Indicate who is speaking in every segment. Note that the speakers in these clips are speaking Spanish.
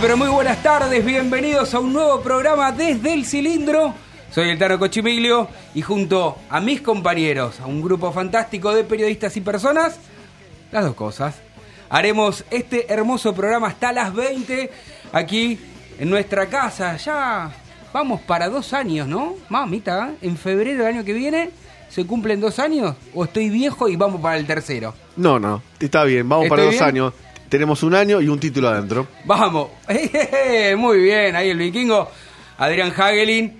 Speaker 1: Pero muy buenas tardes, bienvenidos a un nuevo programa desde el cilindro. Soy el Tano Cochimiglio y junto a mis compañeros, a un grupo fantástico de periodistas y personas, las dos cosas, haremos este hermoso programa hasta las 20 aquí en nuestra casa. Ya vamos para dos años, ¿no? Mamita, en febrero del año que viene se cumplen dos años o estoy viejo y vamos para el tercero.
Speaker 2: No, no, está bien, vamos para
Speaker 1: ¿Estoy
Speaker 2: dos
Speaker 1: bien?
Speaker 2: años. Tenemos un año y un título adentro.
Speaker 1: Vamos, muy bien, ahí el vikingo, Adrián Hagelin.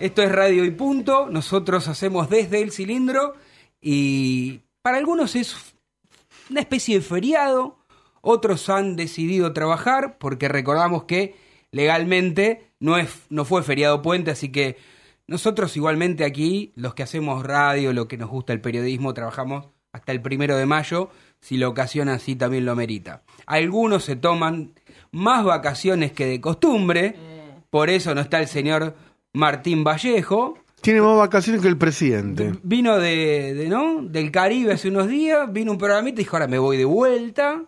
Speaker 1: Esto es Radio y Punto, nosotros hacemos desde el cilindro y para algunos es una especie de feriado, otros han decidido trabajar porque recordamos que legalmente no, es, no fue feriado puente, así que nosotros igualmente aquí, los que hacemos radio, lo que nos gusta el periodismo, trabajamos hasta el primero de mayo, si la ocasión así también lo merita. Algunos se toman más vacaciones que de costumbre, por eso no está el señor Martín Vallejo.
Speaker 2: Tiene más vacaciones que el presidente.
Speaker 1: Vino de, de, ¿no? del Caribe hace unos días, vino un programita y dijo, ahora me voy de vuelta.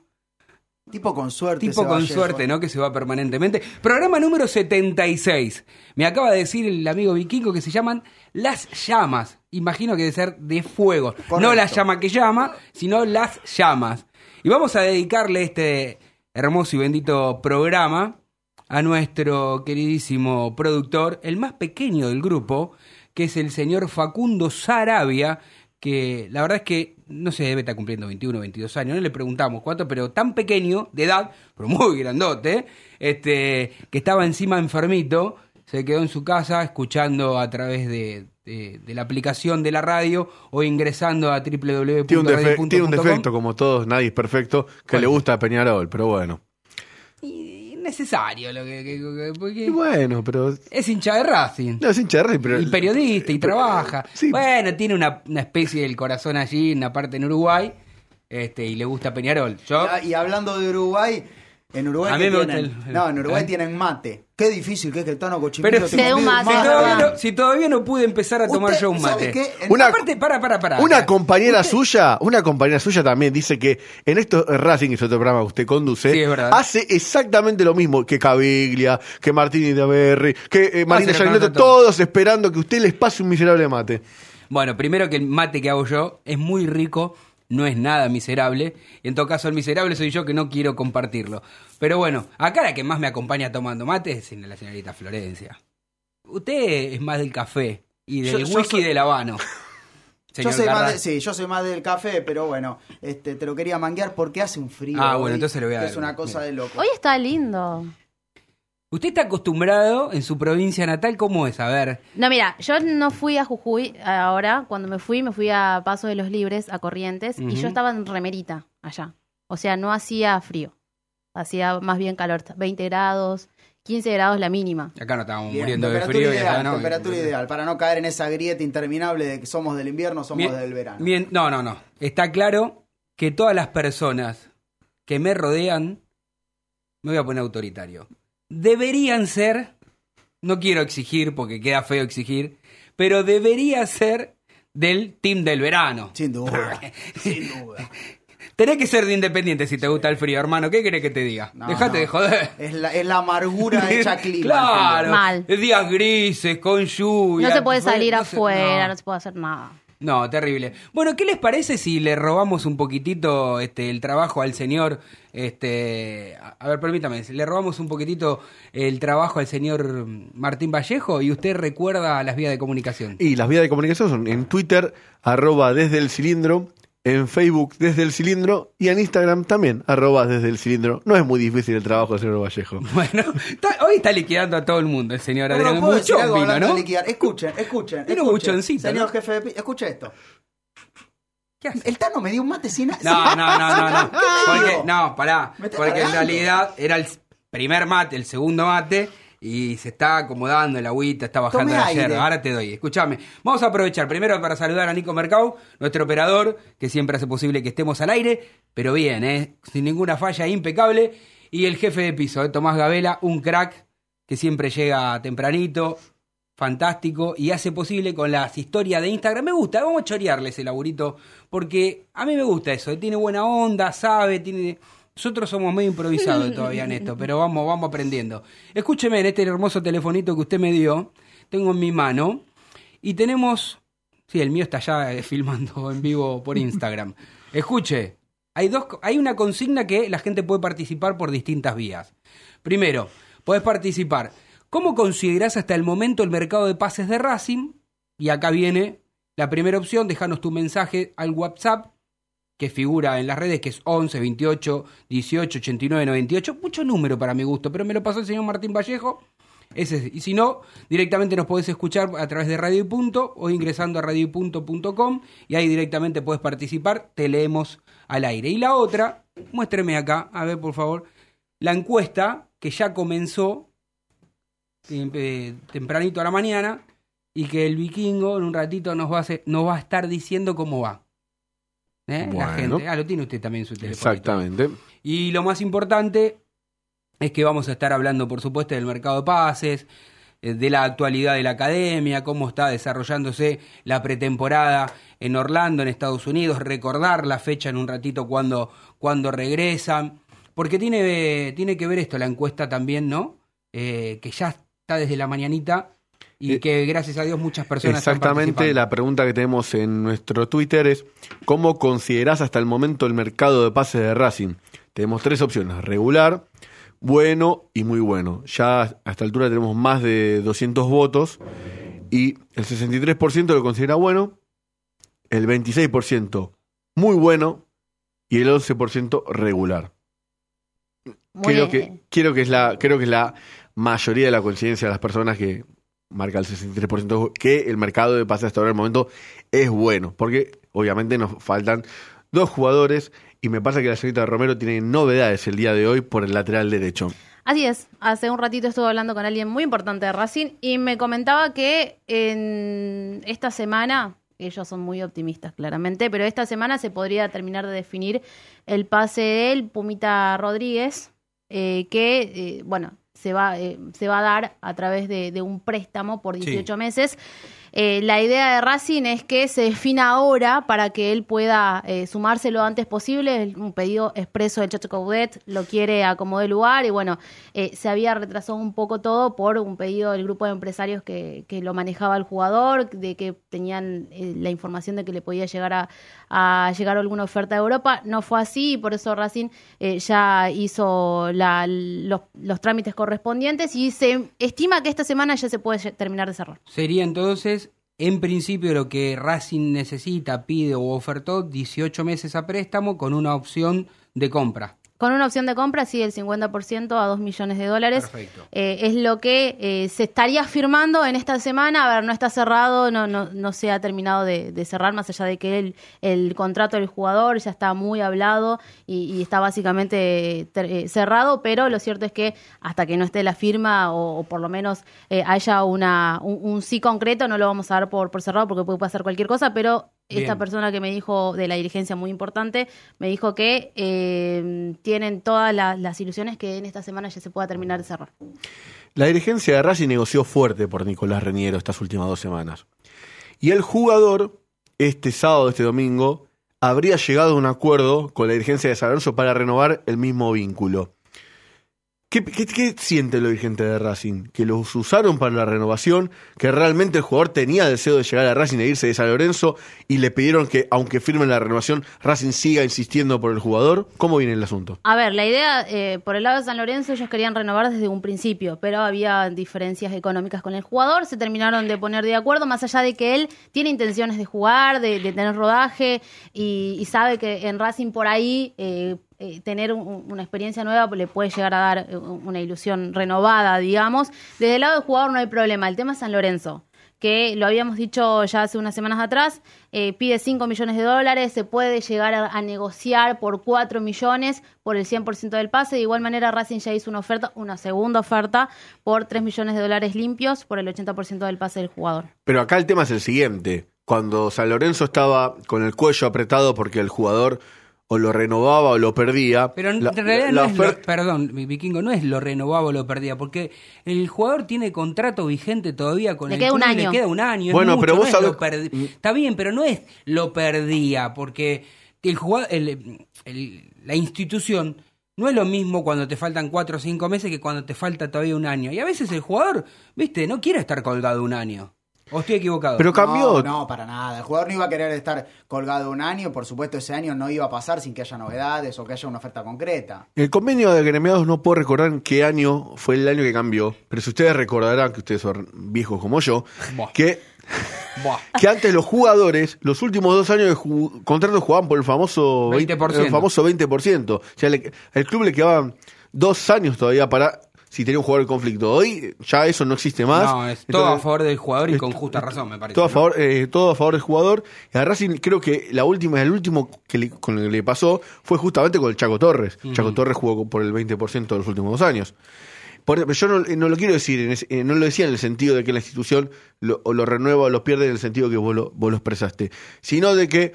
Speaker 3: Tipo con suerte.
Speaker 1: Tipo con
Speaker 3: Vallejo.
Speaker 1: suerte, ¿no? Que se va permanentemente. Programa número 76. Me acaba de decir el amigo Vikingo que se llaman Las Llamas. Imagino que debe ser de fuego. No la llama que llama, sino Las Llamas. Y vamos a dedicarle este hermoso y bendito programa a nuestro queridísimo productor, el más pequeño del grupo, que es el señor Facundo Sarabia, que la verdad es que no se debe estar cumpliendo 21, 22 años, no le preguntamos cuánto, pero tan pequeño, de edad, pero muy grandote, este, que estaba encima enfermito, se quedó en su casa escuchando a través de, de- de la aplicación de la radio o ingresando a
Speaker 2: Tiene un, defe- tiene un defecto, como todos, nadie es perfecto, que
Speaker 1: ¿Cuál
Speaker 2: le gusta a Peñarol, pero bueno.
Speaker 1: Y necesario lo que, que- que- porque
Speaker 2: Y bueno, pero.
Speaker 1: es hincha de Racing.
Speaker 2: No, es hincha de Racing, pero.
Speaker 1: y periodista y
Speaker 2: pero-
Speaker 1: trabaja.
Speaker 2: Sí,
Speaker 1: Bueno, tiene una, una especie del corazón allí, en una parte en Uruguay, este, y le gusta Peñarol. Yo,
Speaker 3: Y, y hablando de Uruguay, en Uruguay
Speaker 1: A mí
Speaker 3: ¿qué
Speaker 1: me gusta
Speaker 3: tienen?
Speaker 1: el-
Speaker 3: No, en Uruguay
Speaker 1: ¿eh?
Speaker 3: tienen mate. Qué difícil que es que el Tano Cochimillo
Speaker 1: pero si,
Speaker 4: un mate,
Speaker 1: si todavía no, si todavía no pude empezar a tomar yo un
Speaker 3: ¿sabe
Speaker 1: mate.
Speaker 2: Una-
Speaker 1: Aparte, para, para, para.
Speaker 2: Una compañera suya, una compañera suya también dice que en esto eh, Racing, que es otro programa que usted conduce,
Speaker 1: Sí,
Speaker 2: hace exactamente lo mismo que Caviglia, que Martini de Averri, que eh, Marina todos esperando que usted les pase un miserable mate.
Speaker 1: Bueno, primero que el mate que hago yo es muy rico, no es nada miserable. Y en todo caso, el miserable soy yo que no quiero compartirlo. Pero bueno, acá la que más me acompaña tomando mate es la señorita Florencia. Usted es más del café y del
Speaker 3: Yo- yo
Speaker 1: whisky
Speaker 3: soy-
Speaker 1: del habano.
Speaker 3: Yo
Speaker 1: señor
Speaker 3: soy, más
Speaker 1: Carras.
Speaker 3: de- sí, yo soy más del café, pero bueno, este, te lo quería manguear porque hace un frío.
Speaker 1: Ah, bueno,
Speaker 3: hoy,
Speaker 1: entonces le voy a
Speaker 3: que
Speaker 1: dar-
Speaker 3: Es una cosa
Speaker 1: mira.
Speaker 3: de loco.
Speaker 4: Hoy está lindo.
Speaker 1: ¿Usted está acostumbrado en su provincia natal? ¿Cómo es? A ver.
Speaker 4: No, mira, yo no fui a Jujuy ahora. Cuando me fui, me fui a Paso de los Libres, a Corrientes, y yo estaba en remerita allá. O sea, no hacía frío. Hacía más bien calor. 20 grados, 15 grados la mínima.
Speaker 1: Acá no estábamos
Speaker 3: Bien,
Speaker 1: muriendo de frío. y
Speaker 3: ideal,
Speaker 1: acá no.
Speaker 3: temperatura ideal, para no caer en esa grieta interminable de que somos del invierno, somos
Speaker 1: Bien-
Speaker 3: del verano.
Speaker 1: bien- no, no, no. Está claro que todas las personas que me rodean, me voy a poner autoritario, deberían ser, no quiero exigir porque queda feo exigir, pero debería ser del team del verano.
Speaker 3: Sin duda, sin duda.
Speaker 1: Tenés que ser de independiente si te gusta el frío, hermano. ¿Qué querés que te diga?
Speaker 3: No,
Speaker 1: Dejate
Speaker 3: no.
Speaker 1: de joder.
Speaker 3: Es la, es la amargura hecha clima.
Speaker 1: Claro.
Speaker 4: Mal.
Speaker 1: Días grises, con lluvia.
Speaker 4: No se puede salir
Speaker 1: no se-
Speaker 4: afuera,
Speaker 1: no.
Speaker 4: no se puede hacer nada.
Speaker 1: No, terrible. Bueno, ¿qué les parece si le robamos un poquitito este, el trabajo al señor, este, a ver, permítame, le robamos un poquitito el trabajo al señor Martín Vallejo y usted recuerda las vías de comunicación?
Speaker 2: Y las vías de comunicación son en Twitter, arroba desde el cilindro, en Facebook desde el cilindro y en Instagram también, arroba desde el cilindro. No es muy difícil el trabajo del señor Vallejo.
Speaker 1: Bueno, está- hoy está liquidando a todo el mundo el señor
Speaker 3: Pero
Speaker 1: Adrián.
Speaker 3: ¿puedo decir
Speaker 1: Mucho
Speaker 3: algo
Speaker 1: vino,
Speaker 3: hablando de
Speaker 1: ¿no?
Speaker 3: liquidar? Escuchen, escuchen. Escuchen. Señor
Speaker 1: ¿no?
Speaker 3: jefe de pi- escuche esto.
Speaker 1: ¿Qué hace?
Speaker 3: El Tano me dio un mate sin
Speaker 1: No, no, no, no, no.
Speaker 3: ¿Qué me
Speaker 1: Porque, no, pará. Porque en realidad era el primer mate, el segundo mate, y se está acomodando el agüita, está bajando la
Speaker 3: aire.
Speaker 1: yerba. Ahora te doy. Escúchame. Vamos a aprovechar primero para saludar a Nico Mercado, nuestro operador, que siempre hace posible que estemos al aire, pero bien, ¿eh? sin ninguna falla, impecable. Y el jefe de piso, ¿eh? Tomás Gabela, un crack que siempre llega tempranito, fantástico y hace posible con las historias de Instagram. Me gusta, vamos a chorearle ese laburito porque a mí me gusta eso. Tiene buena onda, sabe, tiene. Nosotros somos medio improvisados todavía en esto, pero vamos, vamos aprendiendo. Escúcheme en este hermoso telefonito que usted me dio, tengo en mi mano y tenemos, sí, el mío está ya eh, filmando en vivo por Instagram. Escuche, hay dos, hay una consigna que la gente puede participar por distintas vías. Primero, podés participar. ¿Cómo considerás hasta el momento el mercado de pases de Racing? Y acá viene la primera opción, déjanos tu mensaje al WhatsApp que figura en las redes, que es 11 28 18 89 98. Mucho número para mi gusto, pero me lo pasó el señor Martín Vallejo. Ese es. Y si no, directamente nos podés escuchar a través de Radio y Punto o ingresando a radioypunto.com y ahí directamente puedes participar, te leemos al aire. Y la otra, muéstreme acá, a ver por favor, la encuesta que ya comenzó eh, tempranito a la mañana y que el vikingo en un ratito nos va a, hacer- nos va a estar diciendo cómo va. ¿Eh? La gente. Ah, lo tiene usted también en su teléfono.
Speaker 2: Exactamente.
Speaker 1: Y lo más importante es que vamos a estar hablando, por supuesto, del mercado de pases, eh, de la actualidad de la academia, cómo está desarrollándose la pretemporada en Orlando, en Estados Unidos, recordar la fecha en un ratito cuando, cuando regresan, porque tiene, tiene que ver esto, la encuesta también, ¿no? Eh, que ya está desde la mañanita y
Speaker 2: Eh,
Speaker 1: que gracias a Dios muchas personas
Speaker 2: Exactamente, la pregunta que tenemos en nuestro Twitter es ¿cómo considerás hasta el momento el mercado de pases de Racing? Tenemos tres opciones, regular, bueno y muy bueno. Ya a esta altura tenemos más de 200 votos y el 63% lo considera bueno, el 26% muy bueno y el 11% regular.
Speaker 4: Muy
Speaker 2: Creo
Speaker 4: bien.
Speaker 2: que, creo que es la, creo que es la mayoría de la coincidencia de las personas que marca el 63% que el mercado de pases hasta ahora el momento es bueno. Porque obviamente nos faltan dos jugadores y me pasa que la señorita Romero tiene novedades el día de hoy por el lateral derecho.
Speaker 4: Así es, hace un ratito estuve hablando con alguien muy importante de Racing y me comentaba que en esta semana, ellos son muy optimistas claramente, pero esta semana se podría terminar de definir el pase del Pumita Rodríguez, eh, que, eh, bueno, se va, eh, se va a dar a través de, de un préstamo por 18 meses. Eh, la idea de Racing es que se defina ahora para que él pueda eh, sumarse lo antes posible. Un pedido expreso del Chacho Caudet, lo quiere a como de lugar y bueno, eh, se había retrasado un poco todo por un pedido del grupo de empresarios que, que lo manejaba el jugador, de que tenían eh, la información de que le podía llegar a, a llegar alguna oferta de Europa. No fue así y por eso Racing eh, ya hizo la- los, los trámites correspondientes y se estima que esta semana ya se puede terminar de cerrar.
Speaker 1: Sería entonces, en principio, lo que Racing necesita, pide o ofertó, 18 meses a préstamo con una opción de compra.
Speaker 4: Con una opción de compra, sí, el 50% a 2 millones de dólares.
Speaker 1: Perfecto.
Speaker 4: Eh, es lo que eh, se estaría firmando en esta semana. A ver, no está cerrado, no, no, no se ha terminado de, de cerrar, más allá de que el, el contrato del jugador ya está muy hablado y, y está básicamente ter- eh, cerrado, pero lo cierto es que hasta que no esté la firma o, o por lo menos eh, haya una, un, un sí concreto, no lo vamos a dar por, por cerrado porque puede pasar cualquier cosa, pero esta persona que me dijo de la dirigencia muy importante, me dijo que eh, tienen todas la- las ilusiones que en esta semana ya se pueda terminar de cerrar.
Speaker 2: La dirigencia de Racing negoció fuerte por Nicolás Reñero estas últimas dos semanas. Y el jugador, este sábado, este domingo, habría llegado a un acuerdo con la dirigencia de San Lorenzo para renovar el mismo vínculo. ¿Qué, siente los dirigentes de Racing? ¿Que los usaron para la renovación? ¿Que realmente el jugador tenía deseo de llegar a Racing e irse de San Lorenzo y le pidieron que, aunque firmen la renovación, Racing siga insistiendo por el jugador? ¿Cómo viene el asunto?
Speaker 4: A ver, la idea, eh, por el lado de San Lorenzo, ellos querían renovar desde un principio, pero había diferencias económicas con el jugador, se terminaron de poner de acuerdo, más allá de que él tiene intenciones de jugar, de, tener rodaje, y, y sabe que en Racing por ahí eh, eh, tener un- una experiencia nueva le puede llegar a dar eh, una ilusión renovada, digamos. Desde el lado del jugador no hay problema, el tema es San Lorenzo que lo habíamos dicho ya hace unas semanas atrás, eh, pide 5 millones de dólares, se puede llegar a, a negociar por 4 millones por el 100% del pase. De igual manera, Racing ya hizo una oferta, una segunda oferta, por 3 millones de dólares limpios por el 80% del pase del jugador.
Speaker 2: Pero acá el tema es el siguiente. Cuando San Lorenzo estaba con el cuello apretado porque el jugador o lo renovaba o lo perdía.
Speaker 1: Pero en
Speaker 2: la-
Speaker 1: realidad
Speaker 2: la
Speaker 1: no es lo- perdón, mi Vikingo, no es lo renovaba o lo perdía, porque el jugador tiene contrato vigente todavía con
Speaker 4: Le
Speaker 1: el
Speaker 4: queda
Speaker 1: club
Speaker 4: año.
Speaker 1: le queda un año. es
Speaker 2: Bueno,
Speaker 1: mucho,
Speaker 2: pero
Speaker 1: no
Speaker 2: vos
Speaker 1: es lo
Speaker 2: sabés-
Speaker 1: perdi- Está bien, pero no es lo perdía, porque el jugador, el- el- la institución no es lo mismo cuando te faltan cuatro o cinco meses que cuando te falta todavía un año. Y a veces el jugador, viste, no quiere estar colgado un año. ¿O estoy equivocado?
Speaker 2: Pero cambió.
Speaker 3: No, no, para nada. El jugador no iba a querer estar colgado un año. Por supuesto, ese año no iba a pasar sin que haya novedades o que haya una oferta concreta.
Speaker 2: El convenio de gremiados no puedo recordar en qué año fue el año que cambió, pero si ustedes recordarán, que ustedes son viejos como yo,
Speaker 1: Buah.
Speaker 2: que,
Speaker 1: Buah.
Speaker 2: que antes los jugadores, los últimos dos años de ju- contrato jugaban por el famoso
Speaker 1: 20%.
Speaker 2: el famoso 20%. O sea, le- al club le quedaban dos años todavía para si tenía un jugador en conflicto. Hoy ya eso no existe más.
Speaker 1: No, es todo a favor del jugador y con justa razón, me parece.
Speaker 2: todo a
Speaker 1: ¿no?
Speaker 2: favor, eh, todo a favor del jugador. Y a Racing creo que la última, el último que le, con el que le pasó fue justamente con el Chaco Torres. Chaco Torres jugó por el 20% de los últimos dos años. Por- pero yo no, no lo quiero decir, en ese- eh, no lo decía en el sentido de que la institución lo, o lo renueva o lo pierde en el sentido que vos lo, vos lo expresaste, sino de que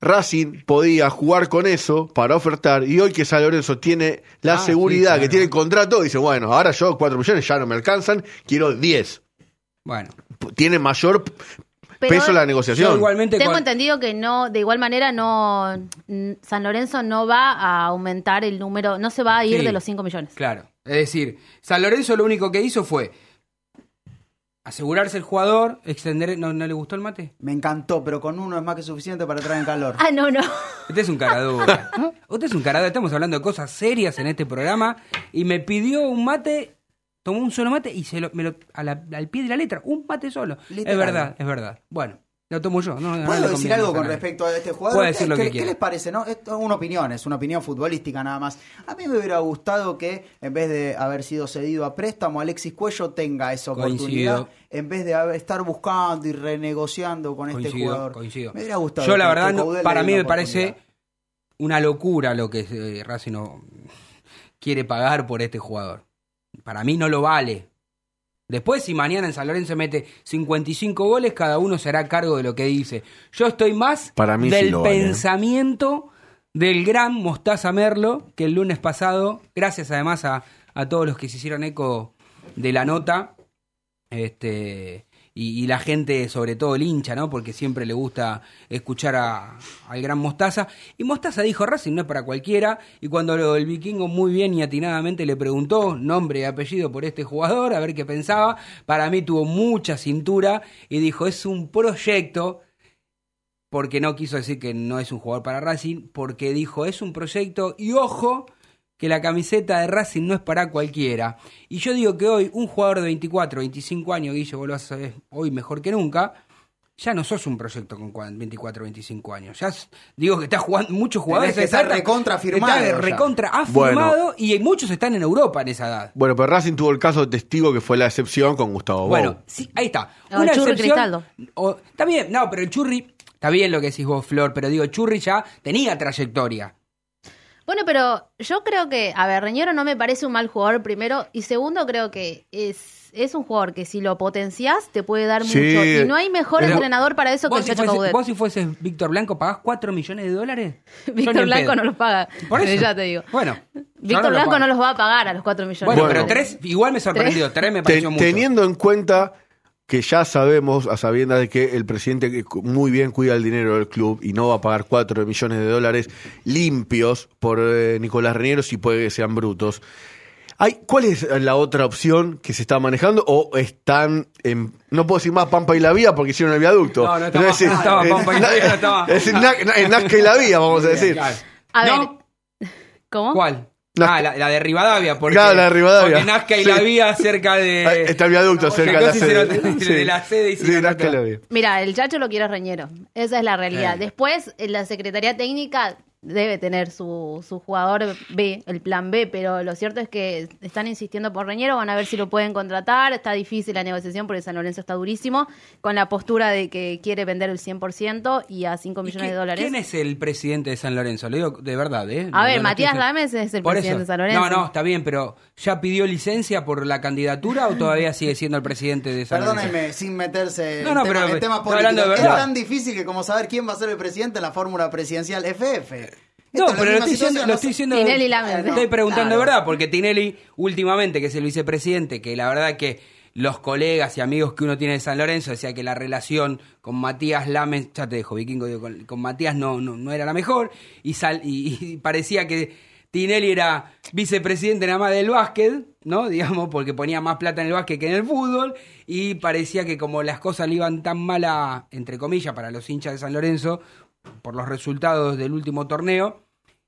Speaker 2: Racing podía jugar con eso para ofertar y hoy que San Lorenzo tiene la
Speaker 1: Ah, sí,
Speaker 2: seguridad
Speaker 1: claro.
Speaker 2: que tiene el contrato, dice, bueno, ahora yo 4 millones ya no me alcanzan, quiero 10.
Speaker 1: Bueno,
Speaker 2: Tiene mayor
Speaker 4: Pero
Speaker 2: peso la negociación.
Speaker 1: igualmente...
Speaker 4: Tengo entendido que no, de igual manera, no San Lorenzo no va a aumentar el número, no se va a ir
Speaker 1: Sí.
Speaker 4: de los 5 millones.
Speaker 1: Claro. Es decir, San Lorenzo lo único que hizo fue asegurarse el jugador, extender... ¿No, no le gustó el mate?
Speaker 3: Me encantó, pero con uno es más que suficiente para entrar en calor.
Speaker 4: Ah, no, no.
Speaker 1: Usted es un caradura. Usted es un caradura. Estamos hablando de cosas serias en este programa y me pidió un mate, tomó un solo mate y se lo, me lo, a la- al pie de la letra, un mate solo.
Speaker 3: Literal.
Speaker 1: Es verdad, es verdad. Bueno, lo tomo yo. No,
Speaker 3: ¿Puedo decir algo con respecto a este jugador?
Speaker 1: Decir
Speaker 3: ¿Qué,
Speaker 1: lo
Speaker 3: qué- qué les parece? No? Esto es una opinión, es una opinión futbolística nada más. A mí me hubiera gustado que, en vez de haber sido cedido a préstamo, Alexis Cuello tenga esa oportunidad.
Speaker 1: Coincido.
Speaker 3: En vez de estar buscando y renegociando con este jugador.
Speaker 1: coincido.
Speaker 3: Me hubiera gustado.
Speaker 1: Yo la verdad, no- para mí me parece una locura lo que eh, Racing quiere pagar por este jugador. Para mí no lo vale. Después, si mañana en San Lorenzo mete 55 goles, cada uno será cargo de lo que dice. Yo estoy más
Speaker 2: Para mí sí
Speaker 1: del
Speaker 2: lo ¿eh?
Speaker 1: pensamiento del gran Mostaza Merlo, que el lunes pasado, gracias además a, a todos los que se hicieron eco de la nota, este y, y la gente, sobre todo el hincha, ¿no? Porque siempre le gusta escuchar a- al gran Mostaza. Y Mostaza dijo, Racing no es para cualquiera. Y cuando lo- el vikingo muy bien y atinadamente le preguntó nombre y apellido por este jugador, a ver qué pensaba, para mí tuvo mucha cintura y dijo, es un proyecto porque no quiso decir que no es un jugador para Racing, porque dijo es un proyecto y ojo que la camiseta de Racing no es para cualquiera. Y yo digo que hoy un jugador de 24, 25 años, Guille, vos lo saber hoy mejor que nunca, ya no sos un proyecto con cuan- 24, 25 años. Ya digo que estás jugando muchos jugadores.
Speaker 3: que estar recontra firmado
Speaker 1: recontra
Speaker 2: Bueno.
Speaker 1: afirmado y muchos están en Europa en esa edad.
Speaker 2: Bueno, pero Racing tuvo el caso de testigo que fue la excepción con Gustavo Bou.
Speaker 1: Bueno, sí, ahí está.
Speaker 4: No, el Churri Cristaldo.
Speaker 1: o- está bien, no, pero el Churri, está bien lo que decís vos, Flor, pero digo, el Churri ya tenía trayectoria.
Speaker 4: Bueno, pero yo creo que, a ver, Reñero no me parece un mal jugador primero y segundo creo que es, es un jugador que si lo potenciás te puede dar
Speaker 2: Sí,
Speaker 4: mucho y no hay mejor
Speaker 1: pero-
Speaker 4: entrenador para eso que
Speaker 1: ¿Vos
Speaker 4: el
Speaker 1: si,
Speaker 4: Chacho
Speaker 1: fuese-
Speaker 4: Caudet.
Speaker 1: vos si fueses Víctor Blanco pagás 4 millones de dólares?
Speaker 4: Víctor Blanco no los paga.
Speaker 1: Por eso.
Speaker 4: Ya te digo.
Speaker 1: Bueno.
Speaker 4: Víctor Blanco no los va a pagar a los 4 millones.
Speaker 1: Bueno,
Speaker 2: Bueno.
Speaker 1: pero tres, igual me sorprendió. Tres me
Speaker 2: Ten-
Speaker 1: pareció mucho.
Speaker 2: teniendo en cuenta que ya sabemos, a sabiendas de que el presidente muy bien cuida el dinero del club y no va a pagar 4 millones de dólares limpios por eh, Nicolás Reñero, si puede que sean brutos. Hay, ¿Cuál es la otra opción que se está manejando? ¿O están en, no puedo decir más Pampa y la Vía porque hicieron el viaducto?
Speaker 1: No, no estaba-
Speaker 2: Es decir,
Speaker 1: no estaba
Speaker 2: en-
Speaker 1: Pampa y la Vía, no estaba.
Speaker 2: Es decir, en Nazca y la Vía, vamos a decir.
Speaker 1: Claro.
Speaker 4: A
Speaker 1: ¿No?
Speaker 4: ver, ¿cómo?
Speaker 1: ¿Cuál?
Speaker 2: La-
Speaker 1: ah, la, la de Rivadavia. Porque,
Speaker 2: Claro, la de Rivadavia.
Speaker 1: Porque Nazca y
Speaker 2: Sí.
Speaker 1: la vía cerca de.
Speaker 2: Ah, Está el viaducto cerca de la
Speaker 1: se
Speaker 2: sede.
Speaker 1: nota- de la sede y se
Speaker 2: Sí,
Speaker 1: nota
Speaker 2: Nazca y la. Vía.
Speaker 4: Mira, el Chacho lo quiere Reñero. Esa es la realidad.
Speaker 1: Eh.
Speaker 4: Después, la Secretaría Técnica debe tener su, su jugador B, el plan B, pero lo cierto es que están insistiendo por Reñero, van a ver si lo pueden contratar. Está difícil la negociación porque San Lorenzo está durísimo, con la postura de que quiere vender el 100% y a 5
Speaker 1: ¿Y
Speaker 4: millones
Speaker 1: qué-
Speaker 4: de dólares.
Speaker 1: ¿Quién es el presidente de San Lorenzo? Lo digo de verdad, ¿eh?
Speaker 4: A
Speaker 1: No,
Speaker 4: ver,
Speaker 1: no, no
Speaker 4: Matías Lames es el presidente
Speaker 1: eso.
Speaker 4: de San Lorenzo.
Speaker 1: No, no, está bien, pero ¿ya pidió licencia por la candidatura o todavía sigue siendo el presidente de San Lorenzo?
Speaker 3: Perdónenme, sin meterse
Speaker 1: No, no,
Speaker 3: en, tema,
Speaker 1: pero
Speaker 3: en temas políticos.
Speaker 1: de verdad.
Speaker 3: Es tan difícil que como saber quién va a ser el presidente en la fórmula presidencial FF.
Speaker 1: No,
Speaker 3: Esta es la
Speaker 1: pero lo estoy diciendo, lo
Speaker 3: no
Speaker 1: estoy diciendo.
Speaker 4: Tinelli Lames.
Speaker 1: Estoy preguntando de verdad, porque Tinelli, últimamente, que es el vicepresidente, que la verdad que los colegas y amigos que uno tiene de San Lorenzo decía que la relación con Matías Lames, ya te dejo, Vikingo, digo, con, con Matías no, no, no era la mejor, y, sal, y, y parecía que Tinelli era vicepresidente nada más del básquet, ¿no? Digamos, porque ponía más plata en el básquet que en el fútbol, y parecía que como las cosas le iban tan mal a, entre comillas, para los hinchas de San Lorenzo, por los resultados del último torneo,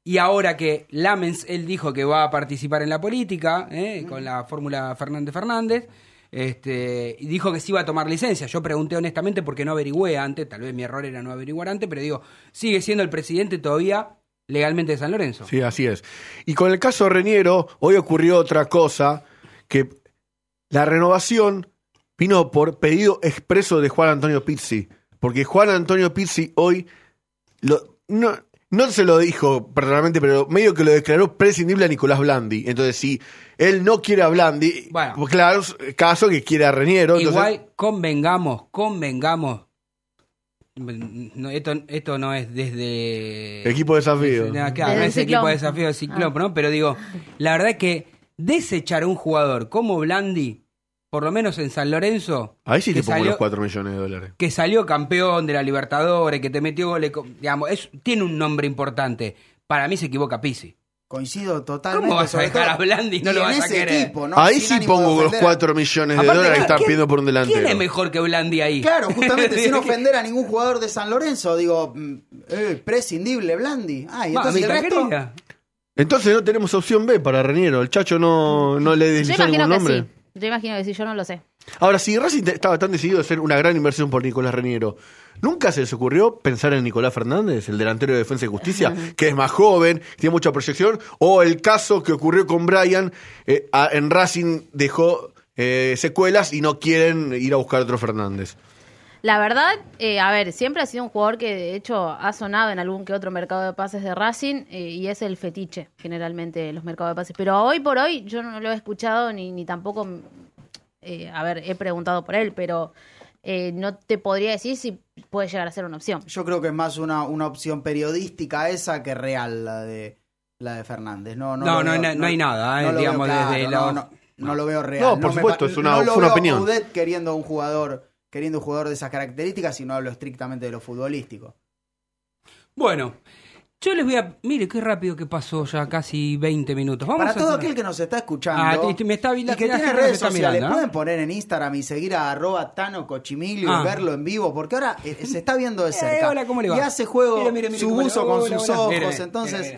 Speaker 1: y ahora que Lamens, él dijo que va a participar en la política, ¿eh? con la fórmula Fernández Fernández, este, y dijo que sí iba a tomar licencia. Yo pregunté honestamente porque no averigüé antes, tal vez mi error era no averiguar antes, pero digo, sigue siendo el presidente todavía legalmente de San Lorenzo.
Speaker 2: Sí, así es. Y con el caso Reñero, hoy ocurrió otra cosa, que la renovación vino por pedido expreso de Juan Antonio Pizzi, porque Juan Antonio Pizzi hoy lo- no, no se lo dijo personalmente, pero medio que lo declaró prescindible a Nicolás Blandi. Entonces, si él no quiere a Blandi,
Speaker 1: Bueno.
Speaker 2: pues claro, es caso que quiere a Reñero. entonces-
Speaker 1: Igual, convengamos, convengamos. No, esto, esto no es desde...
Speaker 2: Equipo de desafío.
Speaker 1: No, claro,
Speaker 4: Desde
Speaker 1: no es equipo de desafío de Ciclón,
Speaker 4: Ah.
Speaker 1: ¿no? Pero digo, la verdad que desechar a un jugador como Blandi, por lo menos en San Lorenzo,
Speaker 2: Ahí sí te pongo
Speaker 1: salió-
Speaker 2: los 4 millones de dólares.
Speaker 1: que salió campeón de la Libertadores, que te metió goles, digamos, es, tiene un nombre importante. Para mí se equivoca Pisi.
Speaker 3: Coincido totalmente.
Speaker 1: ¿Cómo vas a dejar a Blandi y no lo
Speaker 3: en
Speaker 1: vas a
Speaker 3: ese
Speaker 1: querer?
Speaker 3: equipo, ¿no?
Speaker 2: Ahí
Speaker 3: Sin
Speaker 2: sí pongo los
Speaker 3: ofender a-
Speaker 2: 4 millones de
Speaker 1: Aparte,
Speaker 2: dólares que están
Speaker 1: ¿quién-
Speaker 2: pidiendo por un delantero.
Speaker 1: ¿Quién es mejor que Blandi ahí?
Speaker 3: Claro, justamente, sin ofender a ningún jugador de San Lorenzo, digo, mm, eh, prescindible Blandi. Ah, y entonces el resto.
Speaker 2: Entonces no tenemos opción B para Reñero. El Chacho no, no le deslizó ningún
Speaker 4: que
Speaker 2: nombre.
Speaker 4: sí. Yo imagino que sí, yo no lo sé.
Speaker 2: Ahora, si Racing estaba tan decidido a hacer una gran inversión por Nicolás Reñero, ¿nunca se les ocurrió pensar en Nicolás Fernández, el delantero de Defensa y Justicia, que es más joven, tiene mucha proyección? O el caso que ocurrió con Brian, eh, en Racing dejó eh, secuelas y no quieren ir a buscar otro Fernández.
Speaker 4: La verdad, eh, a ver, siempre ha sido un jugador que de hecho ha sonado en algún que otro mercado de pases de Racing eh, y es el fetiche generalmente de los mercados de pases. Pero hoy por hoy yo no lo he escuchado ni, ni tampoco, eh, a ver, he preguntado por él, pero eh, no te podría decir si puede llegar a ser una opción.
Speaker 3: Yo creo que es más una, una opción periodística esa que real la de la de Fernández. No, no,
Speaker 1: No, no
Speaker 3: veo-
Speaker 1: no hay nada, eh, digamos,
Speaker 3: claro,
Speaker 1: desde
Speaker 3: no,
Speaker 1: la-
Speaker 3: no, no lo veo real.
Speaker 2: No, por supuesto, es una-
Speaker 3: no lo
Speaker 2: una
Speaker 3: veo
Speaker 2: opinión.
Speaker 3: Coudet queriendo un jugador, queriendo un jugador de esas características, sino hablo estrictamente de lo futbolístico.
Speaker 1: Bueno, yo les voy a... Mire qué rápido que pasó ya casi 20 minutos. Vamos
Speaker 3: Para
Speaker 1: a
Speaker 3: todo aquel que nos está escuchando
Speaker 1: Ah, te- me está
Speaker 3: y que tiene redes sociales,
Speaker 1: mirando, ¿no?
Speaker 3: pueden poner en Instagram y seguir a arroba Tano Cochimilio
Speaker 1: Ah.
Speaker 3: y verlo en vivo, porque ahora eh, se está viendo de cerca.
Speaker 1: hola, ¿cómo le va?
Speaker 3: Y hace juego
Speaker 1: Mire, mire, mire
Speaker 3: su buzo con
Speaker 1: Hola,
Speaker 3: sus
Speaker 1: hola.
Speaker 3: ojos, entonces,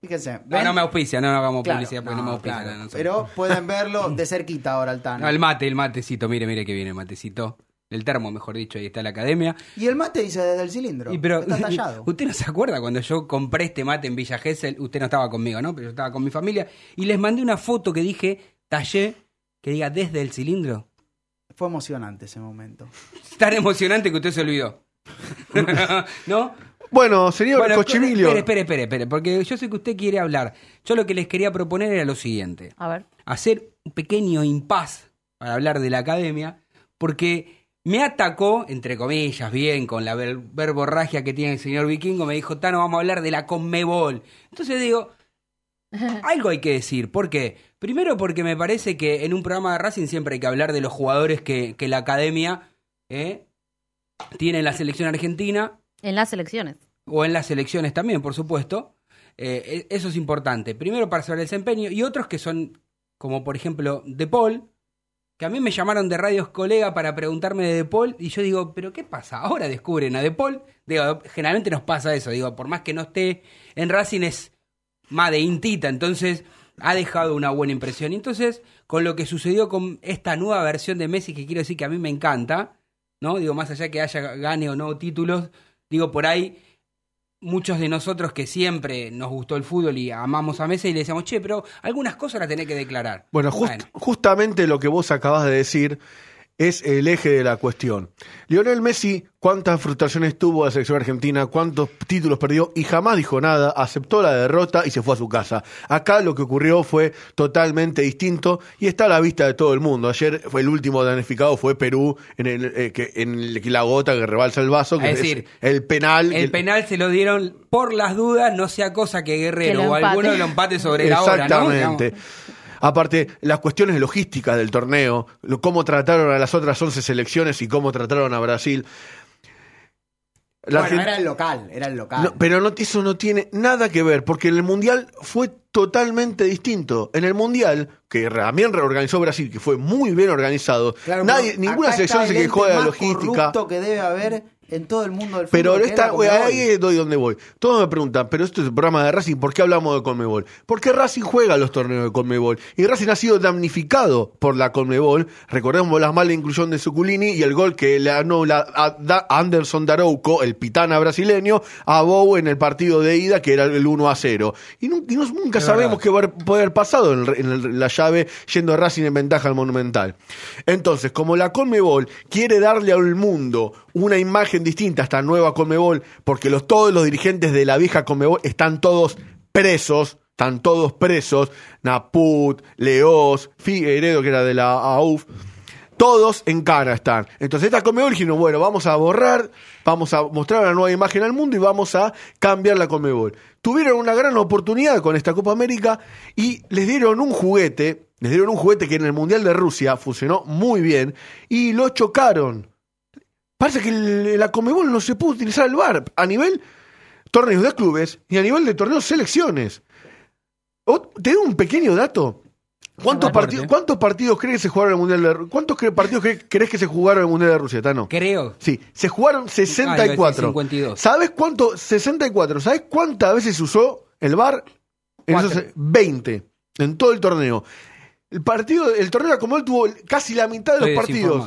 Speaker 3: fíjense.
Speaker 1: No, no me auspicia, no hagamos
Speaker 3: Claro,
Speaker 1: publicidad porque no, me
Speaker 3: no,
Speaker 1: auspicia.
Speaker 3: claro,
Speaker 1: no, no
Speaker 3: pero pueden verlo de cerquita ahora el Tano.
Speaker 1: No, el mate, el matecito, mire, mire que viene el matecito. El termo, mejor dicho, ahí está la academia.
Speaker 3: Y el mate dice desde el cilindro.
Speaker 1: Y pero,
Speaker 3: está tallado.
Speaker 1: usted no se acuerda cuando yo compré este mate en Villa Gesell, usted no estaba conmigo, ¿no? Pero yo estaba con mi familia y les mandé una foto que dije, tallé, que diga desde el cilindro.
Speaker 3: Fue emocionante ese momento.
Speaker 1: Tan emocionante que usted se olvidó. ¿No?
Speaker 2: Bueno, señor
Speaker 1: Bueno,
Speaker 2: Cochimilio.
Speaker 1: Espere, espere, espere, espere, porque yo sé que usted quiere hablar. Yo lo que les quería proponer era lo siguiente.
Speaker 4: A ver.
Speaker 1: hacer un pequeño impas para hablar de la academia, porque me atacó, entre comillas, bien, con la ver- verborragia que tiene el señor Vikingo, me dijo, Tano, vamos a hablar de la Conmebol. Entonces digo, algo hay que decir. ¿Por qué? Primero porque me parece que en un programa de Racing siempre hay que hablar de los jugadores que, que la academia eh, tiene en la selección argentina
Speaker 4: En las elecciones.
Speaker 1: o en las elecciones también, por supuesto. Eh, e- eso es importante. Primero para saber el desempeño y otros que son como por ejemplo De Paul, que a mí me llamaron de radios colega para preguntarme de De Paul, y yo digo, ¿pero qué pasa? Ahora descubren a De Paul. Digo, generalmente nos pasa eso, digo, por más que no esté en Racing es más de Intita, entonces ha dejado una buena impresión. Entonces, con lo que sucedió con esta nueva versión de Messi, que quiero decir que a mí me encanta, ¿no? Digo, más allá que haya gane o no títulos, digo, por ahí muchos de nosotros que siempre nos gustó el fútbol y amamos a Messi y le decíamos, che, pero algunas cosas las tenés que declarar.
Speaker 2: Bueno, just- justamente lo que vos acabas de decir es el eje de la cuestión. Lionel Messi, cuántas frustraciones tuvo la selección argentina, cuántos títulos perdió y jamás dijo nada, aceptó la derrota y se fue a su casa. Acá lo que ocurrió fue totalmente distinto y está a la vista de todo el mundo. Ayer fue el último damnificado fue Perú en, el, eh, que, en el- la gota que rebalsa el vaso, que
Speaker 1: Es decir,
Speaker 2: el penal.
Speaker 1: El penal se lo dieron por las dudas, no sea cosa que Guerrero
Speaker 4: Que
Speaker 1: o alguno lo empate sobre la hora, ¿no?
Speaker 2: Exactamente. Aparte, las cuestiones logísticas del torneo, cómo trataron a las otras 11 selecciones y cómo trataron a Brasil. La
Speaker 3: bueno, era el local, era el local.
Speaker 2: No, pero no, eso no tiene nada que ver, porque en el Mundial fue totalmente distinto. En el Mundial, que también reorganizó Brasil, que fue muy bien organizado,
Speaker 3: Claro,
Speaker 2: nadie, ninguna selección se quejó de la logística.
Speaker 3: corrupto que debe haber en todo el mundo del fútbol.
Speaker 2: Pero esta,
Speaker 3: Conmebol.
Speaker 2: ahí doy donde voy. Todos me preguntan, pero esto es el programa de Racing, ¿por qué hablamos de Conmebol? Porque Racing juega los torneos de Conmebol. Y Racing ha sido damnificado por la Conmebol. Recordemos la mala inclusión de Suculini y el gol que le anula a Da- Anderson Darouco, el pitana brasileño, a Bow en el partido de ida, que era el 1 a 0. Y, nu- y no- nunca
Speaker 1: Es
Speaker 2: sabemos
Speaker 1: verdad.
Speaker 2: qué va a puede haber pasado en, el- en el- la llave yendo a Racing en ventaja al Monumental. Entonces, como la Conmebol quiere darle al mundo una imagen distinta a esta nueva Conmebol, porque los, todos los dirigentes de la vieja Conmebol están todos presos, están todos presos, Naput, Leos, Figueredo, que era de la AUF, todos en cara están. Entonces esta Conmebol dijeron, bueno, vamos a borrar, vamos a mostrar una nueva imagen al mundo y vamos a cambiar la Conmebol. Tuvieron una gran oportunidad con esta Copa América y les dieron un juguete, les dieron un juguete que en el Mundial de Rusia funcionó muy bien y lo chocaron. Parece que el- la Conmebol no se pudo utilizar el VAR a nivel torneos de clubes y a nivel de torneos selecciones. O- Te doy un pequeño dato. ¿Cuántos, partidos, ¿Cuántos partidos crees que se jugaron el Mundial de Ru- ¿Cuántos cre- partidos cre- crees que se jugaron el Mundial de Rusia, Tano?
Speaker 1: Creo.
Speaker 2: Sí, se jugaron
Speaker 1: Ah, iba a decir
Speaker 2: 64.
Speaker 1: 52.
Speaker 2: ¿Sabes cuánto? 64. ¿Sabes cuántas veces se usó el VAR? En esos 20 en todo el torneo. El partido, el torneo de la Conmebol tuvo casi la mitad de los partidos.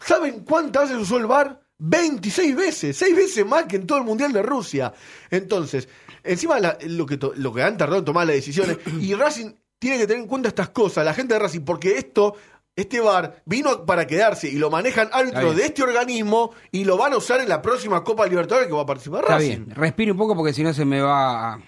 Speaker 2: ¿Saben cuántas veces usó el VAR? 26 veces, 6 veces más que en todo el Mundial de Rusia. Entonces, encima la- lo, que to- lo que han tardado en tomar las decisiones, y Racing tiene que tener en cuenta estas cosas, la gente de Racing, porque esto, este VAR vino para quedarse y lo manejan árbitros de este organismo y lo van a usar en la próxima Copa Libertadores que va a participar
Speaker 1: Está
Speaker 2: Racing.
Speaker 1: bien. Respire un poco porque si no se me va.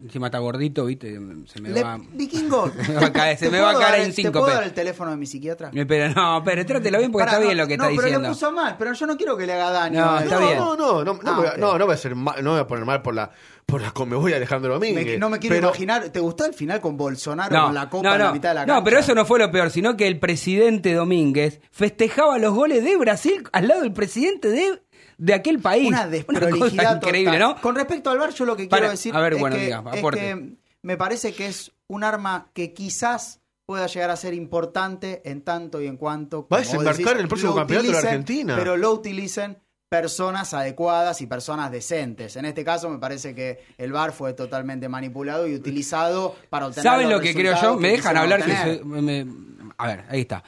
Speaker 1: A- Encima está gordito, ¿viste? Se me
Speaker 3: Le-
Speaker 1: va.
Speaker 3: Vikingo,
Speaker 1: me va a caer- se
Speaker 3: ¿te
Speaker 1: me va a caer en cinco
Speaker 3: ¿Te puedo dar el teléfono de mi psiquiatra?
Speaker 1: Pero no, pero trátelo bien porque
Speaker 3: Pará,
Speaker 1: está bien
Speaker 3: no,
Speaker 1: lo que
Speaker 3: no,
Speaker 1: está
Speaker 3: pero
Speaker 1: diciendo.
Speaker 3: le puso mal, pero yo no quiero que le haga daño.
Speaker 1: No,
Speaker 3: Eh,
Speaker 1: está
Speaker 2: no,
Speaker 1: bien.
Speaker 2: no, no, no, no,
Speaker 3: Ah,
Speaker 2: me voy a- no, no voy a ser mal- no voy a poner mal por la por la Conmebol y Alejandro Domínguez.
Speaker 3: Me- no me quiero
Speaker 2: pero-
Speaker 3: imaginar. ¿Te gustó el final con Bolsonaro
Speaker 1: No,
Speaker 3: con la copa
Speaker 1: no,
Speaker 3: en la
Speaker 1: no.
Speaker 3: mitad de la cancha?
Speaker 1: No, pero eso no fue lo peor, sino que el presidente Domínguez festejaba los goles de Brasil al lado del presidente de, de aquel país.
Speaker 3: Una desprolijidad
Speaker 1: cosa increíble,
Speaker 3: total.
Speaker 1: ¿no?
Speaker 3: Con respecto al VAR, yo lo que
Speaker 1: Para-
Speaker 3: quiero decir
Speaker 1: a ver,
Speaker 3: es,
Speaker 1: bueno,
Speaker 3: que,
Speaker 1: diga,
Speaker 3: es
Speaker 1: aporte.
Speaker 3: que me parece que es un arma que quizás pueda llegar a ser importante en tanto y en cuanto
Speaker 2: Va a desembarcar en el próximo campeonato de la Argentina.
Speaker 3: Pero lo utilicen personas adecuadas y personas decentes. En este caso me parece que el VAR fue totalmente manipulado y utilizado para obtener
Speaker 1: ¿Saben
Speaker 3: los
Speaker 1: lo que creo yo? Me dejan hablar que
Speaker 3: obtener.
Speaker 1: soy- me- me- A ver, ahí está.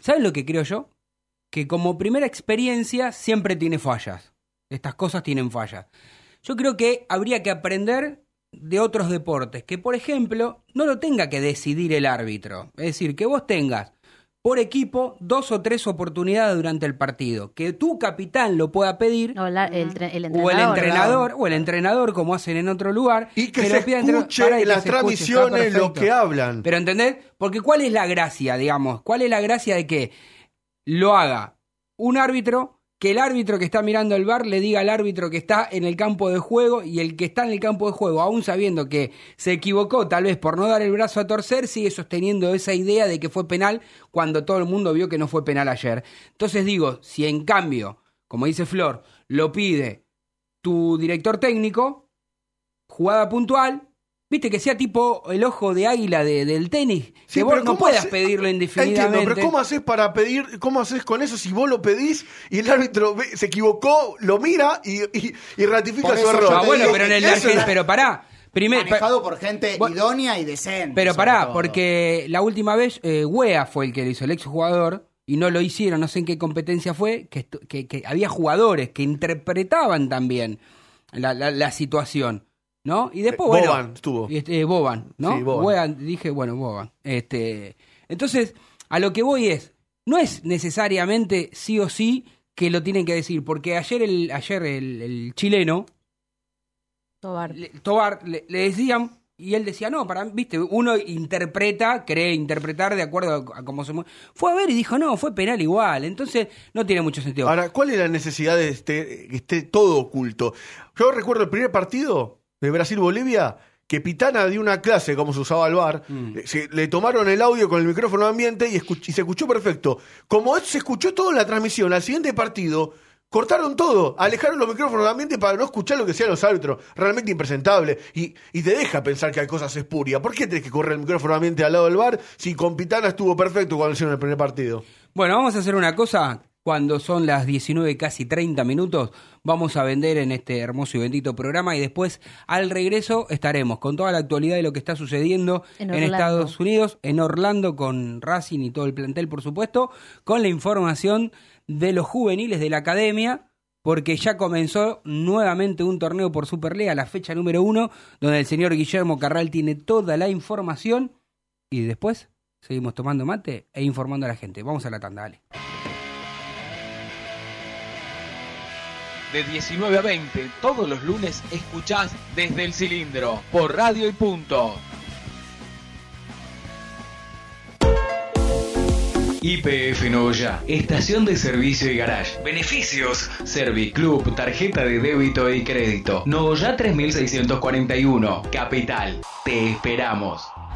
Speaker 1: ¿Saben lo que creo yo? Que como primera experiencia siempre tiene fallas. Estas cosas tienen fallas. Yo creo que habría que aprender de otros deportes, que por ejemplo no lo tenga que decidir el árbitro. Es decir, que vos tengas por equipo dos o tres oportunidades durante el partido, que tu capitán lo pueda pedir
Speaker 4: O la- el,
Speaker 1: o
Speaker 4: entrenador.
Speaker 1: el entrenador, o el entrenador, como hacen en otro lugar.
Speaker 2: Y que se
Speaker 1: pida entre-
Speaker 2: escuche
Speaker 1: Pará, y
Speaker 2: en
Speaker 1: que
Speaker 2: las transmisiones lo que hablan.
Speaker 1: Pero ¿entendés? Porque ¿cuál es la gracia, digamos? ¿Cuál es la gracia de que lo haga un árbitro, que el árbitro que está mirando el bar le diga al árbitro que está en el campo de juego y el que está en el campo de juego, aún sabiendo que se equivocó tal vez por no dar el brazo a torcer, sigue sosteniendo esa idea de que fue penal cuando todo el mundo vio que no fue penal ayer. Entonces digo, si en cambio, como dice Flor, lo pide tu director técnico, jugada puntual, Viste que sea tipo el ojo de águila de- del tenis.
Speaker 2: Sí,
Speaker 1: que vos
Speaker 2: pero
Speaker 1: no
Speaker 2: ¿cómo
Speaker 1: puedas
Speaker 2: hace-
Speaker 1: pedirlo
Speaker 2: Entiendo,
Speaker 1: indefinidamente.
Speaker 2: pero ¿cómo haces para pedir, cómo haces con eso si vos lo pedís y el árbitro ve- se equivocó, lo mira y, y- y ratifica su error?
Speaker 1: Ah, bueno, pero en el Argentina. Pero pará. Primero,
Speaker 3: Manejado por gente
Speaker 1: Bueno,
Speaker 3: idónea y decente.
Speaker 1: Pero pará,
Speaker 3: todo.
Speaker 1: porque la última vez eh, Wea fue el que lo hizo, el exjugador, y no lo hicieron, no sé en qué competencia fue, que, que, que había jugadores que interpretaban también la, la- la situación, ¿no? Y después,
Speaker 2: Eh,
Speaker 1: bueno...
Speaker 2: Boban estuvo.
Speaker 1: y este, Boban, ¿no?
Speaker 2: Sí, Boban.
Speaker 1: Dije, bueno, Boban. Este, entonces, a lo que voy es, no es necesariamente sí o sí que lo tienen que decir, porque ayer el, ayer el, el chileno,
Speaker 4: Tobar.
Speaker 1: le- Tobar le, le decían y él decía no para viste uno interpreta cree interpretar de acuerdo a, a cómo se mueve fue a ver y dijo no fue penal igual entonces no tiene mucho sentido
Speaker 2: Ahora, ¿cuál es la necesidad de este, que esté todo oculto? Yo recuerdo el primer partido de Brasil-Bolivia, que Pitana dio una clase cómo se usaba el bar,
Speaker 1: Mm.
Speaker 2: se- le tomaron el audio con el micrófono ambiente y, escuch- y se escuchó perfecto. Como se escuchó todo en la transmisión, al siguiente partido, cortaron todo, alejaron los micrófonos de ambiente para no escuchar lo que decían los árbitros. Realmente impresentable. Y, y te deja pensar que hay cosas espurias. ¿Por qué tenés que correr el micrófono de ambiente al lado del bar si con Pitana estuvo perfecto cuando hicieron el primer partido?
Speaker 1: bueno vamos a hacer una cosa cuando son las 19 casi 30 minutos vamos a vender en este hermoso y bendito programa y después al regreso estaremos con toda la actualidad de lo que está sucediendo
Speaker 4: En
Speaker 1: en. Estados Unidos, en Orlando con Racing y todo el plantel por supuesto, con la información de los juveniles de la academia porque ya comenzó nuevamente un torneo por Superliga, la fecha número uno, donde el señor Guillermo Carral tiene toda la información y después seguimos tomando mate e informando a la gente. Vamos a la tanda, dale.
Speaker 5: De 19 a 20, todos los lunes escuchás desde el cilindro, por radio y punto. IPF Noya, estación de servicio y garage. Beneficios: Serviclub, tarjeta de débito y crédito. Noya 3641, Capital. Te esperamos.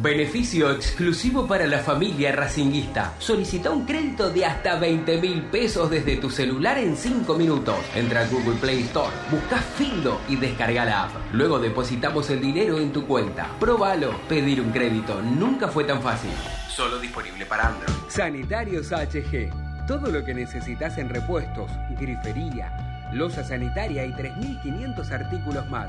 Speaker 6: Beneficio exclusivo para la familia racinguista. Solicita un crédito de hasta 20 mil pesos desde tu celular en 5 minutos. Entra a Google Play Store, busca Findo y descarga la app. Luego depositamos el dinero en tu cuenta. Próbalo. Pedir un crédito nunca fue tan fácil. Solo disponible para Android.
Speaker 1: Sanitarios HG. Todo lo que necesitas en repuestos, grifería, losa sanitaria y 3.500 artículos más.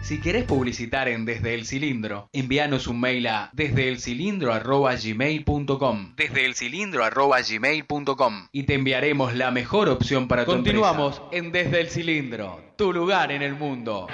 Speaker 5: Si querés publicitar en Desde el Cilindro, envíanos un mail a desdeelcilindro@gmail.com. Desdeelcilindro@gmail.com y te enviaremos la mejor opción para tu Continuamos en Desde el Cilindro, tu lugar en el mundo.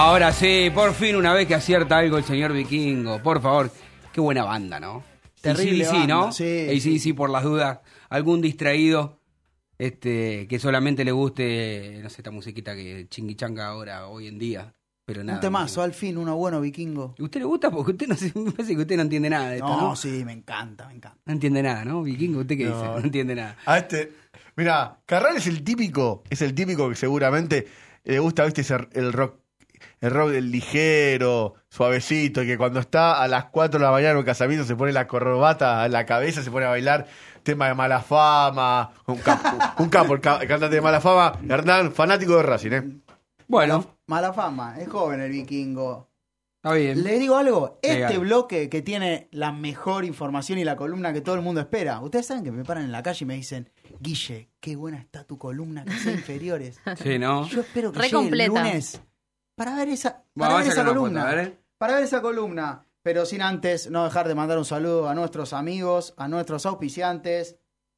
Speaker 1: Ahora sí, por fin una vez que acierta algo el señor Vikingo, por favor. Qué buena banda, ¿no?
Speaker 3: Terrible
Speaker 1: sí,
Speaker 3: banda,
Speaker 1: ¿no?
Speaker 3: sí,
Speaker 1: sí, sí, por las dudas. Algún distraído este, que solamente le guste, no sé, esta musiquita que chinguichanga ahora, hoy en día. Pero nada.
Speaker 3: Un temazo, al fin, uno bueno, vikingo.
Speaker 1: ¿Y ¿Usted le gusta? Porque usted no me parece que usted no entiende nada de esto, ¿no?
Speaker 3: No, sí, me encanta, me encanta.
Speaker 1: No entiende nada, ¿no? Vikingo, ¿usted qué
Speaker 2: No.
Speaker 1: dice? No entiende nada.
Speaker 2: A este, mira, Carral es el típico, es el típico que seguramente le gusta, viste, el rock, el rock del ligero, suavecito, que cuando está a las 4 de la mañana en un casamiento se pone la corbata a la cabeza, se pone a bailar tema de mala fama, un capo, un capo el ca- el cantante de mala fama, Hernán, fanático de Racing, ¿eh?
Speaker 1: Bueno,
Speaker 3: Mala fama, es joven el vikingo.
Speaker 1: está bien.
Speaker 3: Le digo algo, este bloque que tiene la mejor información y la columna que todo el mundo espera. Ustedes saben que me paran en la calle y me dicen, Guille, qué buena está tu columna, que sea inferiores.
Speaker 1: Sí, ¿no?
Speaker 3: Yo espero que
Speaker 4: Re
Speaker 3: llegue el
Speaker 4: completa.
Speaker 3: lunes para ver esa, para
Speaker 1: Bueno,
Speaker 3: ver esa columna.
Speaker 1: ver.
Speaker 3: Para ver esa columna. Pero sin antes no dejar de mandar un saludo a nuestros amigos, a nuestros auspiciantes,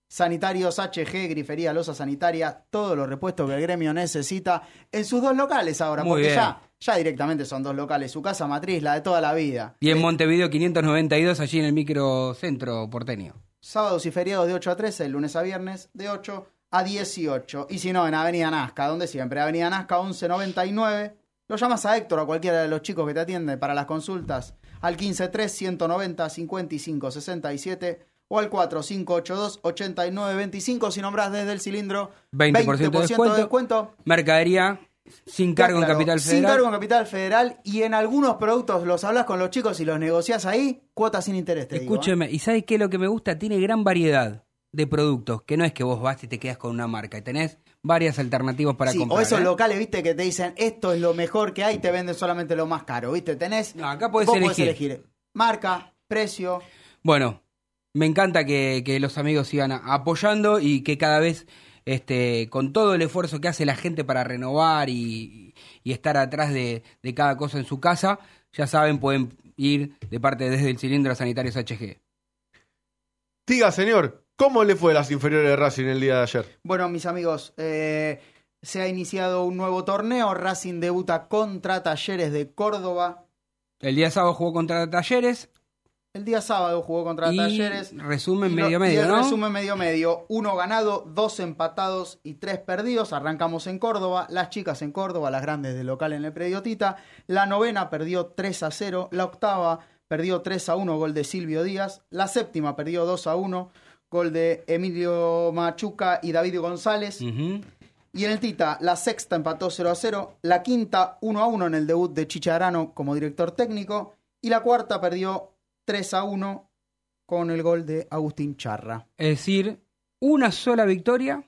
Speaker 3: Sanitarios HG, Grifería Losa Sanitaria, todos los repuestos que el gremio necesita en sus dos locales ahora,
Speaker 1: Muy
Speaker 3: porque
Speaker 1: bien.
Speaker 3: ya, ya directamente son dos locales, su casa matriz, la de toda la vida.
Speaker 1: Y en Montevideo 592, allí en el microcentro porteño.
Speaker 3: Sábados y feriados de 8 a 13, lunes a viernes de 8 a 18. Y si no, en Avenida Nazca, donde siempre, Avenida Nazca 1199. Lo llamas a Héctor o a cualquiera de los chicos que te atienden para las consultas al 153-190-5567 o al 4582-8925 si nombras desde el cilindro
Speaker 1: 20% de descuento.
Speaker 3: descuento.
Speaker 1: Mercadería sin cargo
Speaker 3: Claro,
Speaker 1: en Capital
Speaker 3: Sin
Speaker 1: Federal.
Speaker 3: cargo en Capital Federal y en algunos productos los hablas con los chicos y los negociás ahí, cuotas sin interés. te digo, ¿eh?
Speaker 1: Escúcheme, ¿y sabe qué lo que me gusta? Tiene gran variedad de productos, que no es que vos vas y te quedas con una marca, y tenés varias alternativas para
Speaker 3: Sí,
Speaker 1: comprar.
Speaker 3: o esos
Speaker 1: ¿eh?
Speaker 3: locales, viste, que te dicen esto es lo mejor que hay, te venden solamente lo más caro, viste, tenés.
Speaker 1: No, acá podés
Speaker 3: vos
Speaker 1: elegir.
Speaker 3: Marca, precio.
Speaker 1: Bueno, me encanta que, que los amigos sigan apoyando y que cada vez, este, con todo el esfuerzo que hace la gente para renovar y, y estar atrás de, de cada cosa en su casa, ya saben, pueden ir de parte desde el cilindro a Sanitarios HG.
Speaker 2: Diga, señor, ¿cómo le fue a las inferiores de Racing el día de ayer?
Speaker 3: Bueno, mis amigos, eh, se ha iniciado un nuevo torneo. Racing debuta contra Talleres de Córdoba.
Speaker 1: El día sábado jugó contra Talleres
Speaker 3: El día sábado jugó contra
Speaker 1: y
Speaker 3: Talleres.
Speaker 1: resumen
Speaker 3: Y lo-
Speaker 1: medio
Speaker 3: y
Speaker 1: medio,
Speaker 3: el
Speaker 1: ¿no?
Speaker 3: resumen medio medio. Uno ganado, dos empatados y tres perdidos. Arrancamos en Córdoba. Las chicas en Córdoba, las grandes de local en el predio Tita. La novena perdió 3 a 0. La octava perdió 3 a 1, gol de Silvio Díaz. La séptima perdió 2 a 1, gol de Emilio Machuca y David González. Y en el Tita, la sexta empató 0 a 0. La quinta 1 a 1 en el debut de Chicharano como director técnico. Y la cuarta perdió 3 a 1 con el gol de Agustín Charra.
Speaker 1: Es decir, una sola victoria.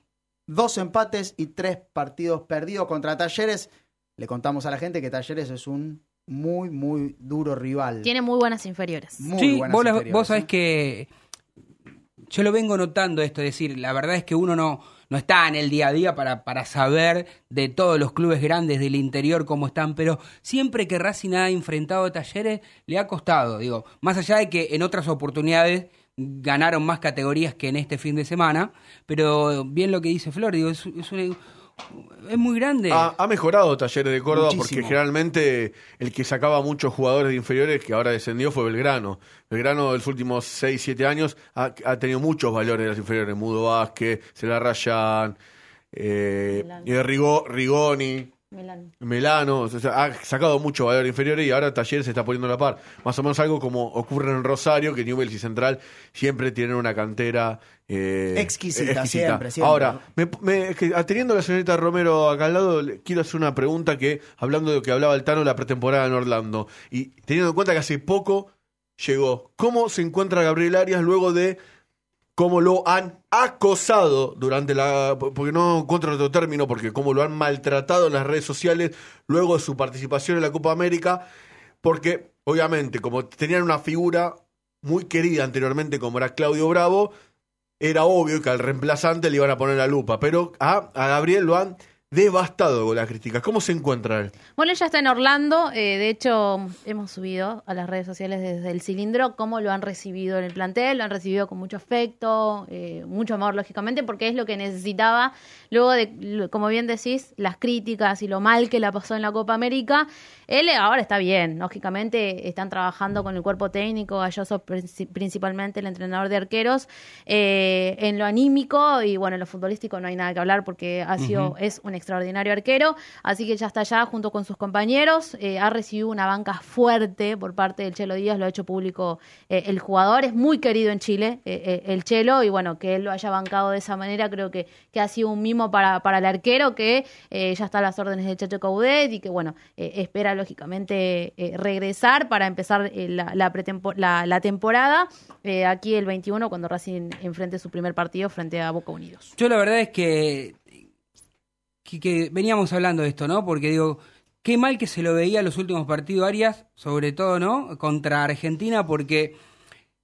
Speaker 3: Dos empates y tres partidos perdidos contra Talleres. Le contamos a la gente que Talleres es un muy, muy duro rival.
Speaker 4: Tiene muy buenas inferiores.
Speaker 3: muy
Speaker 1: sí,
Speaker 3: buenas
Speaker 1: vos, la-
Speaker 3: inferiores,
Speaker 1: vos sabés
Speaker 3: ¿eh?
Speaker 1: que yo lo vengo notando esto, es decir, la verdad es que uno no, no está en el día a día para, para saber de todos los clubes grandes del interior cómo están, pero siempre que Racing ha enfrentado a talleres le ha costado, digo, más allá de que en otras oportunidades ganaron más categorías que en este fin de semana, pero bien lo que dice Flor, digo, es, es, un- es muy grande.
Speaker 2: Ha, ha mejorado Talleres de Córdoba
Speaker 3: Muchísimo.
Speaker 2: porque generalmente el que sacaba muchos jugadores de inferiores que ahora descendió fue Belgrano. Belgrano en los últimos 6, 7 años ha, ha tenido muchos valores de las inferiores. Mudo Vázquez, Cela Rayan, eh, eh, Rigoni. Melano, o sea, ha sacado mucho valor inferiores y ahora Talleres se está poniendo a la par. Más o menos algo como ocurre en Rosario, que Newell's y Central siempre tienen una cantera eh,
Speaker 3: Exquisita, siempre, siempre.
Speaker 2: Ahora, me- me- es que, ah, teniendo a la señorita Romero acá al lado, le quiero hacer una pregunta que, hablando de lo que hablaba el Tano la pretemporada en Orlando, y teniendo en cuenta que hace poco llegó, ¿cómo se encuentra Gabriel Arias luego de cómo lo han acosado durante la. Porque no encuentro otro término, porque cómo lo han maltratado en las redes sociales luego de su participación en la Copa América. Porque, obviamente, como tenían una figura muy querida anteriormente, como era Claudio Bravo, era obvio que al reemplazante le iban a poner la lupa. Pero a, a Gabriel lo han devastado con las críticas. ¿Cómo se encuentra él?
Speaker 4: Bueno, él ya está en Orlando. eh, de hecho, hemos subido a las redes sociales desde el cilindro cómo lo han recibido en el plantel. Lo han recibido con mucho afecto, eh, mucho amor, lógicamente, porque es lo que necesitaba. Luego de, como bien decís, las críticas y lo mal que la pasó en la Copa América. Él ahora está bien. Lógicamente, están trabajando con el cuerpo técnico, Galloso princi- principalmente, el entrenador de arqueros. eh, en lo anímico y, bueno, en lo futbolístico no hay nada que hablar porque ha sido, es un extraordinario arquero. Así que ya está allá junto con sus compañeros. eh, ha recibido una banca fuerte por parte del Chelo Díaz, lo ha hecho público eh, el jugador. Es muy querido en Chile, eh, el Chelo, y bueno, que él lo haya bancado de esa manera, creo que, que ha sido un mimo para, para el arquero que ya está a las órdenes de Chacho Caudet y que, bueno, espera lógicamente regresar para empezar la, la, la- temporada aquí el 21 cuando Racing enfrente su primer partido frente a Boca Unidos.
Speaker 1: Yo la verdad es que, que, veníamos hablando de esto, ¿no? Porque digo, qué mal que se lo veía los últimos partidos Arias, sobre todo, ¿no? Contra Argentina, porque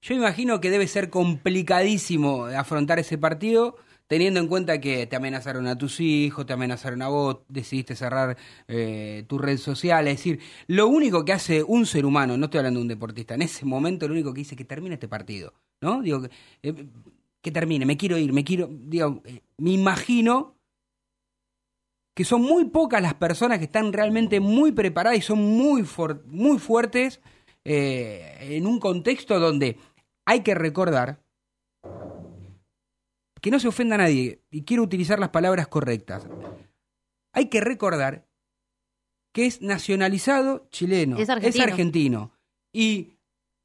Speaker 1: yo imagino que debe ser complicadísimo afrontar ese partido, teniendo en cuenta que te amenazaron a tus hijos, te amenazaron a vos, decidiste cerrar eh, tu red social. Es decir, lo único que hace un ser humano, no estoy hablando de un deportista, en ese momento lo único que dice es que termine este partido, ¿no? Digo, eh, que termine, me quiero ir, me quiero, digo, eh, me imagino que son muy pocas las personas que están realmente muy preparadas y son muy, for- muy fuertes eh, en un contexto donde hay que recordar que no se ofenda a nadie, y quiero utilizar las palabras correctas. Hay que recordar que es nacionalizado chileno,
Speaker 4: Es argentino.
Speaker 1: argentino. Y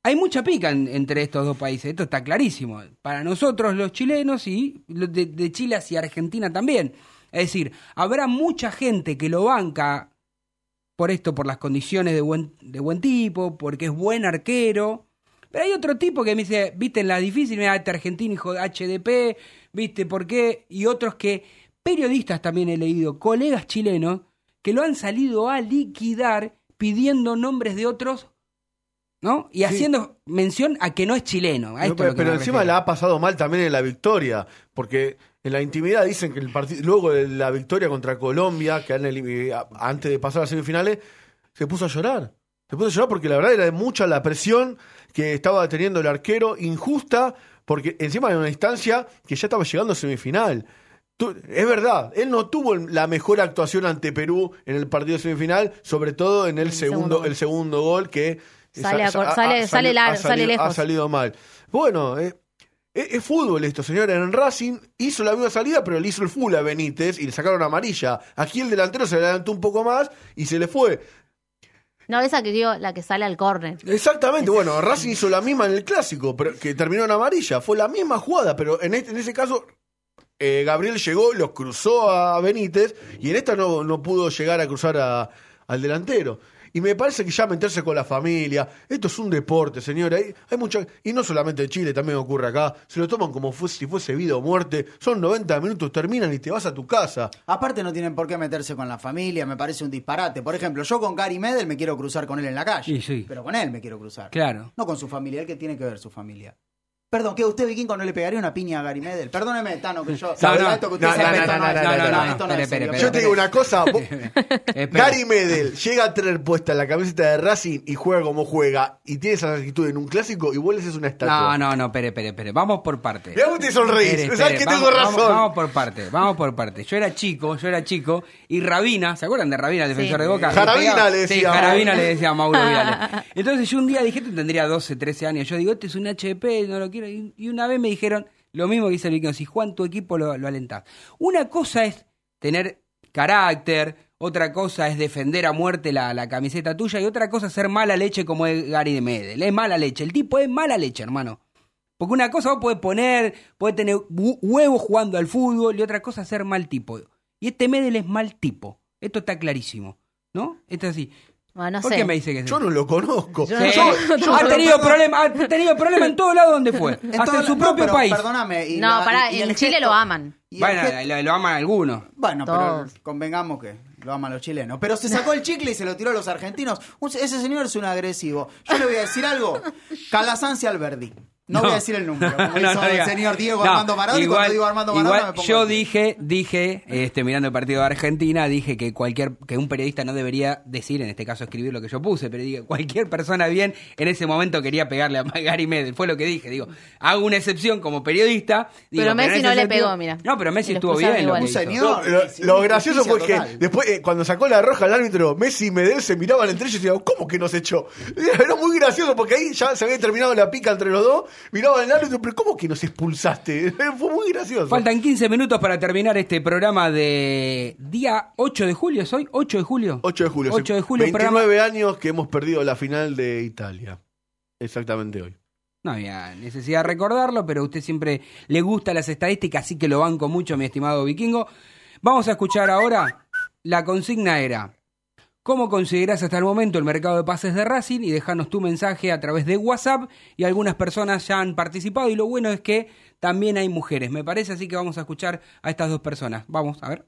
Speaker 1: hay mucha pica en- entre estos dos países, esto está clarísimo. Para nosotros los chilenos y los de, de Chile hacia Argentina también. Es decir, habrá mucha gente que lo banca por esto, por las condiciones de buen, de buen tipo, porque es buen arquero. Pero hay otro tipo que me dice, viste, en la difícil, mira, este argentino, hijo de HDP, viste, ¿por qué? Y otros que, periodistas también he leído, colegas chilenos, que lo han salido a liquidar pidiendo nombres de otros, ¿no? Y haciendo mención a que no es chileno. A esto
Speaker 2: pero encima
Speaker 1: refiero.
Speaker 2: la ha pasado mal también en la victoria, porque en la intimidad dicen que el partido, luego de la victoria contra Colombia, que eh, antes de pasar a las semifinales, se puso a llorar. Se puso a llorar porque la verdad era mucha la presión que estaba teniendo el arquero, injusta, porque encima de una instancia que ya estaba llegando a semifinal. Tú- es verdad, él no tuvo la mejor actuación ante Perú en el partido semifinal, sobre todo en el,
Speaker 4: El
Speaker 2: segundo, el segundo gol que
Speaker 4: Sale a sale- sale lejos.
Speaker 2: Ha salido mal. Bueno, eh, es, es fútbol esto, señor. En Racing hizo la misma salida, pero le hizo el full a Benítez y le sacaron amarilla. Aquí el delantero se adelantó un poco más y se le fue.
Speaker 4: No, esa que digo, la que sale al córner.
Speaker 2: Exactamente, bueno, Racing hizo la misma en el clásico, pero que terminó en amarilla. Fue la misma jugada, pero en, este, en ese caso eh, Gabriel llegó, los cruzó a Benítez y en esta no, no pudo llegar a cruzar a- al delantero. Y me parece que ya meterse con la familia, esto es un deporte, señora. Hay, hay mucha, y no solamente en Chile, también ocurre acá. Se lo toman como fuese- si fuese vida o muerte. Son 90 minutos, terminan y te vas a tu casa.
Speaker 3: Aparte no tienen por qué meterse con la familia, me parece un disparate. Por ejemplo, yo con Gary Medel me quiero cruzar con él en la calle.
Speaker 1: Sí, sí.
Speaker 3: Pero con él me quiero cruzar.
Speaker 1: Claro.
Speaker 3: No con su familia, ¿el que tiene que ver su familia? Perdón, que usted, Vikingo, no le pegaría una piña a Gary Medel. Perdóneme, Tano, que yo...
Speaker 1: No, no,
Speaker 3: esto que usted
Speaker 2: no,
Speaker 3: sabe,
Speaker 2: no,
Speaker 3: esto
Speaker 2: no,
Speaker 3: no
Speaker 2: no, no, no,
Speaker 3: esto
Speaker 1: no,
Speaker 3: es serio.
Speaker 2: Yo te digo una cosa, vos-. Gary Medel llega a tener puesta la camiseta de Racing y juega como juega y tiene esa actitud en un clásico y vos le haces una estatua.
Speaker 1: No, no, no, espere, espere, espere. Vamos por parte.
Speaker 2: Mirá vos te sonreís,
Speaker 1: Espere,
Speaker 2: ¿sabes
Speaker 1: espere,
Speaker 2: que
Speaker 1: vamos-
Speaker 2: tengo
Speaker 1: vamos-
Speaker 2: razón?
Speaker 1: Vamos, por parte, vamos por parte. Yo era chico, yo era chico, y Rabina, ¿se acuerdan de Rabina, el defensor
Speaker 4: Sí.
Speaker 1: de Boca?
Speaker 2: Jarabina
Speaker 1: pegaba-
Speaker 2: le
Speaker 1: Sí,
Speaker 2: decía.
Speaker 1: Jarabina le decía a Mauro Viale. Entonces yo un día dije, tú tendría 12, 13 años. Yo digo, este es un HP, no lo quiero. Y, una vez me dijeron, lo mismo que dice el si Juan, tu equipo lo, lo alentás. Una cosa es tener carácter, otra cosa es defender a muerte la, la camiseta tuya, y otra cosa es ser mala leche como es Gary de Medel. Es mala leche, el tipo es mala leche, hermano. Porque una cosa vos podés poner, podés tener hu- huevos jugando al fútbol, y otra cosa es ser mal tipo. Y este Medel es mal tipo. Esto está clarísimo. ¿No? Esto es así.
Speaker 4: Bueno, no
Speaker 1: ¿Por
Speaker 4: sé.
Speaker 1: qué me dice que es
Speaker 2: Yo no lo conozco.
Speaker 4: Yo
Speaker 1: Sí.
Speaker 4: no-
Speaker 1: Yo- ha tenido problemas, ha tenido problemas en todos lados donde fue.
Speaker 3: En
Speaker 1: Hasta
Speaker 3: todo-
Speaker 1: en su
Speaker 3: no,
Speaker 1: propio
Speaker 3: pero
Speaker 1: país.
Speaker 3: Perdóname. y
Speaker 4: No,
Speaker 3: la-
Speaker 4: pará,
Speaker 3: y- y
Speaker 4: en
Speaker 3: el
Speaker 4: Chile
Speaker 3: gesto-
Speaker 4: lo aman.
Speaker 3: y el
Speaker 1: Bueno,
Speaker 3: gesto-
Speaker 1: lo, lo aman algunos.
Speaker 3: Bueno, pero convengamos que lo aman los chilenos. Pero se sacó el chicle y se lo tiró a los argentinos. Un- ese señor es un agresivo. Yo le voy a decir algo. Calasanz y Alberdi. No, voy a decir el número. Como
Speaker 1: No,
Speaker 3: hizo
Speaker 1: no diga.
Speaker 3: el señor Diego
Speaker 1: No,
Speaker 3: Armando Maradona. y cuando digo Armando Maradona
Speaker 1: igual
Speaker 3: me pongo
Speaker 1: yo
Speaker 3: el
Speaker 1: dije, dije, este, mirando el partido de Argentina, dije que cualquier, que un periodista no debería decir, en este caso escribir lo que yo puse, pero dije, cualquier persona bien en ese momento quería pegarle a Gary Medel, fue lo que dije, digo, hago una excepción como periodista. digo,
Speaker 4: Pero Messi no le
Speaker 1: sentido-
Speaker 4: pegó, mira.
Speaker 1: No, pero Messi estuvo bien. lo
Speaker 4: igual.
Speaker 1: que
Speaker 3: Un
Speaker 1: hizo.
Speaker 3: señor.
Speaker 2: No, lo,
Speaker 3: Sí,
Speaker 2: lo gracioso fue que después, eh, cuando sacó la roja al árbitro, Messi y Medel se miraban entre ellos y decían, ¿cómo que nos echó? Era muy gracioso porque ahí ya se había terminado la pica entre los dos, miraban al árbitro, pero ¿cómo que nos expulsaste? Fue muy gracioso.
Speaker 1: Faltan 15 minutos para terminar este programa de día 8 de julio, ¿es hoy? 8 de julio.
Speaker 2: 8 de julio.
Speaker 1: 8 de julio,
Speaker 2: 29 años que hemos perdido la final de Italia. Exactamente hoy.
Speaker 1: No había necesidad de recordarlo, pero a usted siempre le gusta las estadísticas, así que lo banco mucho, mi estimado vikingo. Vamos a escuchar ahora. La consigna era: ¿Cómo considerás hasta el momento el mercado de pases de Racing? Y dejanos tu mensaje a través de WhatsApp. Y algunas personas ya han participado. Y lo bueno es que también hay mujeres, me parece. Así que vamos a escuchar a estas dos personas. Vamos, a ver.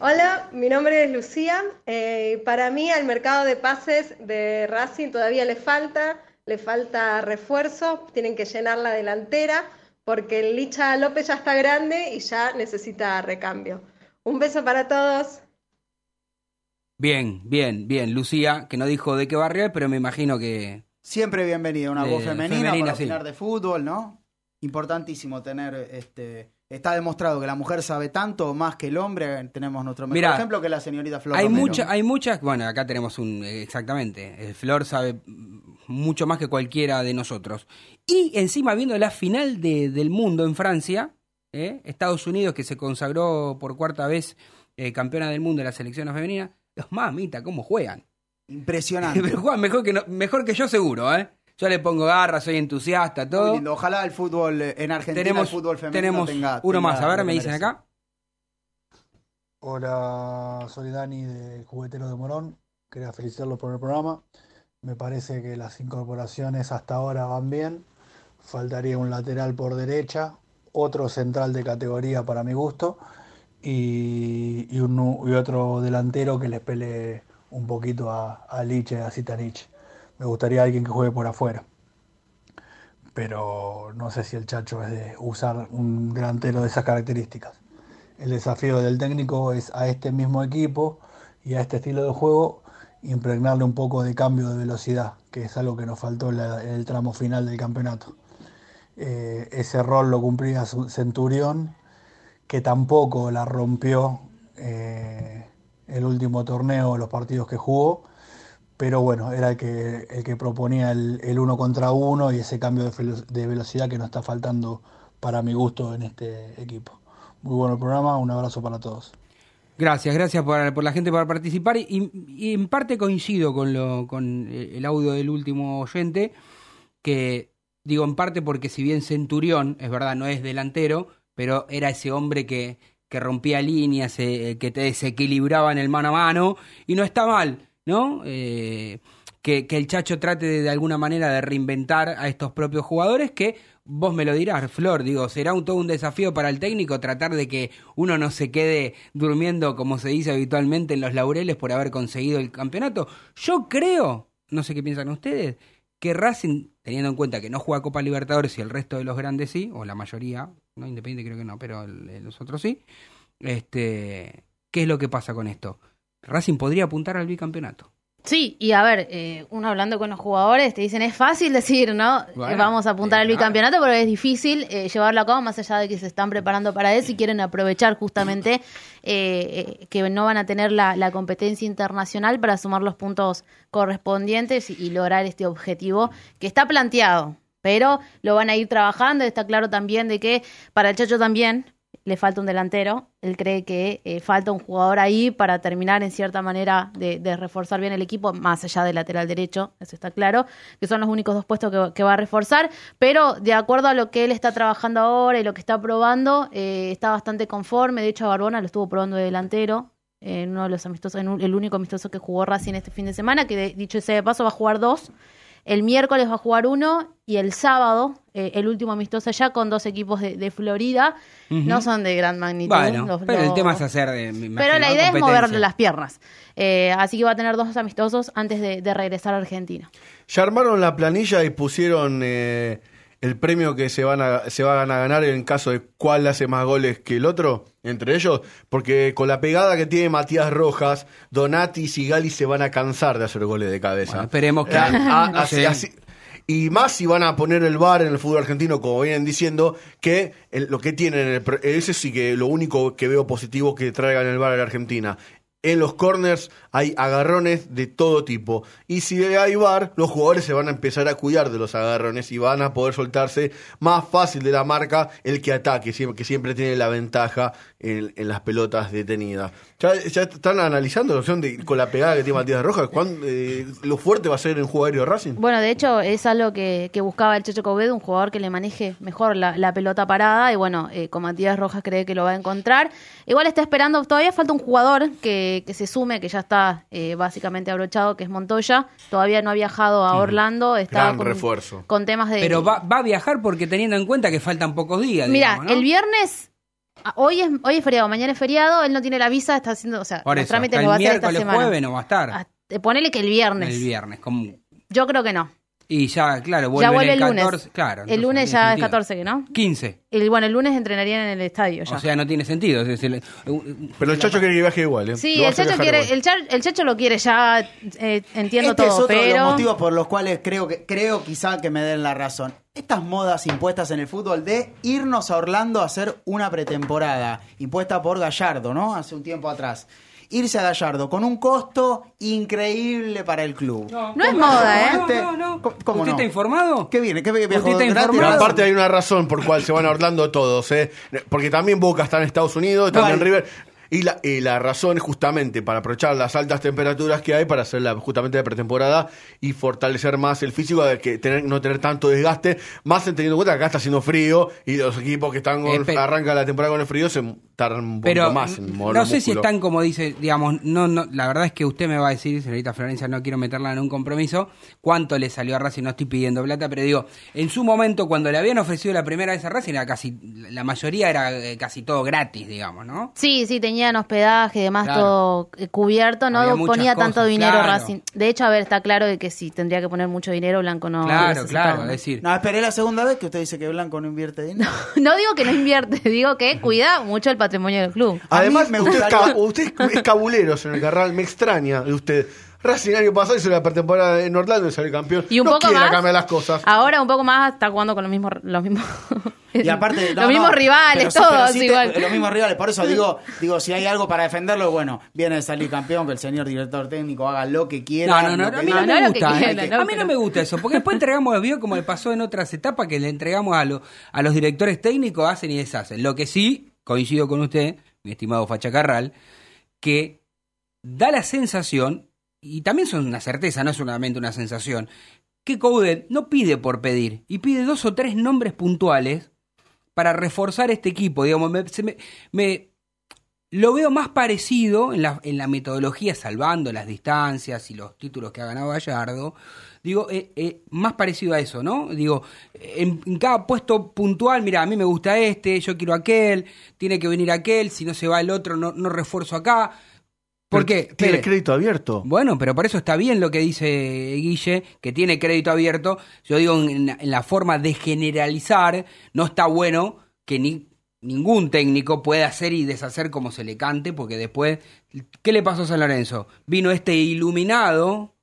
Speaker 7: Hola, mi nombre es Lucía. Eh, para mí al mercado de pases de Racing todavía le falta, le falta refuerzo, tienen que llenar la delantera porque el Licha López ya está grande y ya necesita recambio. Un beso para todos.
Speaker 1: Bien, bien, bien. Lucía, que no dijo de qué barrio pero me imagino que.
Speaker 3: Siempre bienvenida una
Speaker 1: Eh,
Speaker 3: voz femenina,
Speaker 1: femenina,
Speaker 3: para
Speaker 1: sí.
Speaker 3: opinar de fútbol, ¿no? Importantísimo tener, este, está demostrado que la mujer sabe tanto más que el hombre. Tenemos nuestro mejor
Speaker 1: Mirá,
Speaker 3: ejemplo que la señorita Flor
Speaker 1: Hay, mucha, hay muchas, bueno, acá tenemos un, eh, exactamente, el Flor sabe mucho más que cualquiera de nosotros. Y encima viendo la final de- del mundo en Francia, ¿eh? Estados Unidos que se consagró por cuarta vez eh, campeona del mundo de la selección femenina, los mamita, ¿cómo juegan?
Speaker 3: Impresionante.
Speaker 1: Pero juegan mejor que, no- mejor que yo seguro, ¿eh? Yo le pongo garra, soy entusiasta,
Speaker 3: Muy
Speaker 1: todo.
Speaker 3: lindo. Ojalá el fútbol eh, en Argentina,
Speaker 1: Tenemos,
Speaker 3: el fútbol femenino
Speaker 1: tenemos
Speaker 3: tenga,
Speaker 1: uno
Speaker 3: tenga
Speaker 1: más, a ver, me dicen
Speaker 3: merece.
Speaker 1: acá.
Speaker 8: Hola, soy Dani de Juguetero de Morón. Quería felicitarlos por el programa. Me parece que las incorporaciones hasta ahora van bien. Faltaría un lateral por derecha, otro central de categoría para mi gusto y, otro delantero que les pelee un poquito a, a Liche, a Zitanich. Me gustaría alguien que juegue por afuera. Pero no sé si el Chacho es de usar un delantero de esas características. El desafío del técnico es a este mismo equipo y a este estilo de juego impregnarle un poco de cambio de velocidad, que es algo que nos faltó en, el tramo final del campeonato. Eh, ese rol lo cumplía Centurión, que tampoco la rompió eh, el último torneo, los partidos que jugó, pero bueno, era el que, el que proponía el, uno contra uno y ese cambio de, de velocidad que nos está faltando para mi gusto en este equipo. Muy bueno el programa, un abrazo para todos.
Speaker 1: Gracias, gracias por, por la gente por participar y, y en parte coincido con, lo, con el audio del último oyente, que digo en parte porque si bien Centurión, es verdad, no es delantero, pero era ese hombre que, que rompía líneas, eh, que te desequilibraba en el mano a mano y no está mal, ¿no? Eh, que, que el Chacho trate de, de alguna manera de reinventar a estos propios jugadores que vos me lo dirás, Flor, digo, será un, todo un desafío para el técnico tratar de que uno no se quede durmiendo, como se dice habitualmente, en los laureles por haber conseguido el campeonato. Yo creo, no sé qué piensan ustedes, que Racing, teniendo en cuenta que no juega Copa Libertadores y el resto de los grandes sí, o la mayoría, no Independiente creo que no, pero el- los otros sí, este, ¿qué es lo que pasa con esto? Racing podría apuntar al bicampeonato.
Speaker 4: Sí, y a ver, eh, uno hablando con los jugadores te dicen, es fácil decir, ¿no?
Speaker 1: Bueno,
Speaker 4: Eh, Vamos a apuntar al bicampeonato, pero es difícil eh, llevarlo a cabo, más allá de que se están preparando para eso y quieren aprovechar justamente eh, eh, que no van a tener la, la competencia internacional para sumar los puntos correspondientes y, y lograr este objetivo que está planteado. Pero lo van a ir trabajando, está claro también de que para el Chacho también le falta un delantero. Él cree que eh, falta un jugador ahí para terminar en cierta manera de, reforzar bien el equipo, más allá del lateral derecho, eso está claro, que son los únicos dos puestos que, que va a reforzar. Pero de acuerdo a lo que él está trabajando ahora y lo que está probando, eh, está bastante conforme. De hecho, a Barbona lo estuvo probando de delantero. En uno de los amistosos, en un- el único amistoso que jugó Racing este fin de semana, que de- dicho sea de paso va a jugar dos. El miércoles va a jugar uno y el sábado, eh, el último amistoso ya con dos equipos de, de Florida. No son de gran magnitud.
Speaker 1: Bueno,
Speaker 4: los-
Speaker 1: pero el tema es hacer de...
Speaker 4: Pero la idea es moverle las piernas. Eh, así que va a tener dos amistosos antes de, de regresar a Argentina.
Speaker 2: Ya armaron la planilla y pusieron eh, el premio que se van a, se van a ganar en caso de cuál hace más goles que el otro, entre ellos, porque con la pegada que tiene Matías Rojas, Donati y Sigali se van a cansar de hacer goles de cabeza.
Speaker 1: Bueno, esperemos que-
Speaker 2: Ah, ah,
Speaker 1: no
Speaker 2: así-
Speaker 1: sé.
Speaker 2: así- y más si van a poner el VAR en el fútbol argentino, como vienen diciendo, que el- lo que tienen, en el ese sí que lo único que veo positivo que traigan el VAR a la Argentina. En los corners hay agarrones de todo tipo. Y si hay VAR, los jugadores se van a empezar a cuidar de los agarrones y van a poder soltarse más fácil de la marca el que ataque, que siempre tiene la ventaja en, en las pelotas detenidas. Ya, ya están analizando la opción de, con la pegada que tiene Matías Rojas, cuán, eh, lo fuerte va a ser en juego aéreo de Racing.
Speaker 4: Bueno, de hecho, es algo que, que buscaba el Checho Cobedo, un jugador que le maneje mejor la, la pelota parada. Y bueno, eh, con Matías Rojas cree que lo va a encontrar. Igual está esperando, todavía falta un jugador que, que se sume, que ya está eh, básicamente abrochado, que es Montoya. Todavía no ha viajado a Orlando. Está
Speaker 2: Gran
Speaker 4: con,
Speaker 2: refuerzo.
Speaker 4: con temas de.
Speaker 1: Pero va, va a viajar porque teniendo en cuenta que faltan pocos días.
Speaker 4: Mira, el viernes. Ah, Hoy es, hoy es feriado, mañana es feriado, él no tiene la visa, está haciendo, o sea,
Speaker 1: Por
Speaker 4: los
Speaker 1: eso,
Speaker 4: trámites
Speaker 1: hasta
Speaker 4: los va a
Speaker 1: el
Speaker 4: hacer esta
Speaker 1: miércoles,
Speaker 4: semana.
Speaker 1: jueves no va a estar.
Speaker 4: Ah, eh, Ponele que el viernes.
Speaker 1: El viernes. como-
Speaker 4: Yo creo que no.
Speaker 1: Y ya, claro, vuelve
Speaker 4: ya vuelve el,
Speaker 1: el
Speaker 4: lunes.
Speaker 1: 14. Claro,
Speaker 4: el lunes ya es
Speaker 1: sentido.
Speaker 4: 14, que ¿no?
Speaker 1: 15.
Speaker 4: El, bueno, el lunes entrenarían en el estadio ya.
Speaker 1: O sea, no tiene sentido. Es decir,
Speaker 2: Pero el Chacho quiere que viaje igual, ¿eh?
Speaker 4: sí, el quiere,
Speaker 2: igual.
Speaker 4: el, Cha- el Checho lo quiere ya, eh, entiendo
Speaker 3: este es
Speaker 4: todo,
Speaker 3: otro de los motivos por los cuales creo que creo quizá que me den la razón. Estas modas impuestas en el fútbol de irnos a Orlando a hacer una pretemporada, impuesta por Gallardo, ¿no? Hace un tiempo atrás. Irse a Gallardo con un costo increíble para el club.
Speaker 4: No es moda, ¿eh?
Speaker 3: Este-
Speaker 1: No, no.
Speaker 3: ¿Cómo- cómo
Speaker 1: ¿Usted
Speaker 3: no?
Speaker 1: está informado?
Speaker 3: ¿Qué viene? ¿Qué viajó
Speaker 1: ¿Usted está informado?
Speaker 2: aparte hay una razón por cual se van a Orlando todos, ¿eh? Porque también Boca está en Estados Unidos, también
Speaker 3: ¿Cuál?
Speaker 2: River. Y la, y la razón es justamente para aprovechar las altas temperaturas que hay para hacer la, justamente la pretemporada y fortalecer más el físico, de que tener, no tener tanto desgaste, más teniendo en cuenta que acá está haciendo frío y los equipos que están con, arranca la temporada con el frío se tardan un poquito
Speaker 1: Pero
Speaker 2: más en mover
Speaker 1: no sé si están como dice, digamos, no, no, la verdad es que usted me va a decir, señorita Florencia, no quiero meterla en un compromiso, cuánto le salió a Racing, no estoy pidiendo plata, pero digo, en su momento cuando le habían ofrecido la primera vez a Racing, era casi, la mayoría era eh, casi todo gratis, digamos, ¿no?
Speaker 4: Sí, sí, tenían hospedaje y demás
Speaker 1: Claro.
Speaker 4: todo eh, cubierto, no
Speaker 1: Había
Speaker 4: ponía tanto
Speaker 1: cosas,
Speaker 4: dinero
Speaker 1: claro.
Speaker 4: Racing. De hecho, a ver, está claro de que si tendría que poner mucho dinero, Blanco no...
Speaker 1: claro, claro, es
Speaker 4: ¿no?
Speaker 1: decir,
Speaker 3: No, esperé la segunda vez que usted dice que Blanco no invierte dinero.
Speaker 4: No digo que no invierte, digo que cuida mucho el patrimonio del club.
Speaker 2: Además,
Speaker 3: me
Speaker 2: usted, es
Speaker 3: gustaría-
Speaker 2: ca- usted es cabulero, señor Carral, me extraña de usted. Racing el año pasado hizo la pretemporada en Orlando y salió campeón.
Speaker 4: Y un
Speaker 2: no
Speaker 4: poco
Speaker 2: quiere
Speaker 4: más.
Speaker 2: cambiar las cosas.
Speaker 4: Ahora un poco más está jugando con los mismos los mismos
Speaker 3: Y aparte, no,
Speaker 4: los mismos
Speaker 3: no,
Speaker 4: rivales,
Speaker 3: pero pero
Speaker 4: todos
Speaker 3: te-
Speaker 4: igual.
Speaker 3: los mismos rivales. Por eso digo, digo, si hay algo para defenderlo, bueno, viene de salir campeón, que el señor director técnico haga lo que quiera.
Speaker 1: No, no, no, a mí no,
Speaker 4: No,
Speaker 1: me gusta.
Speaker 4: quiera,
Speaker 1: eh.
Speaker 4: no,
Speaker 1: a mí
Speaker 4: pero-
Speaker 1: no me gusta eso, porque después entregamos, vio como le pasó en otras etapas, que le entregamos a, lo- a los directores técnicos, hacen y deshacen. Lo que sí, coincido con usted, mi estimado Facha Carral, que da la sensación, y también son una certeza, no es solamente una sensación, que Coudet no pide por pedir, y pide dos o tres nombres puntuales para reforzar este equipo. Digamos, me, se me- lo veo más parecido en la, en la metodología, salvando las distancias y los títulos que ha ganado Gallardo. Digo, eh, eh, más parecido a eso, ¿no? Digo, en, en cada puesto puntual, mira, a mí me gusta este, yo quiero aquel, tiene que venir aquel, si no se va el otro, no, no refuerzo acá. ¿Por qué?
Speaker 2: Tiene crédito abierto.
Speaker 1: Bueno, pero por eso está bien lo que dice Guille, que tiene crédito abierto. Yo digo, en, en la forma de generalizar, no está bueno que ni, ningún técnico pueda hacer y deshacer como se le cante, porque después, ¿qué le pasó a San Lorenzo? Vino este iluminado,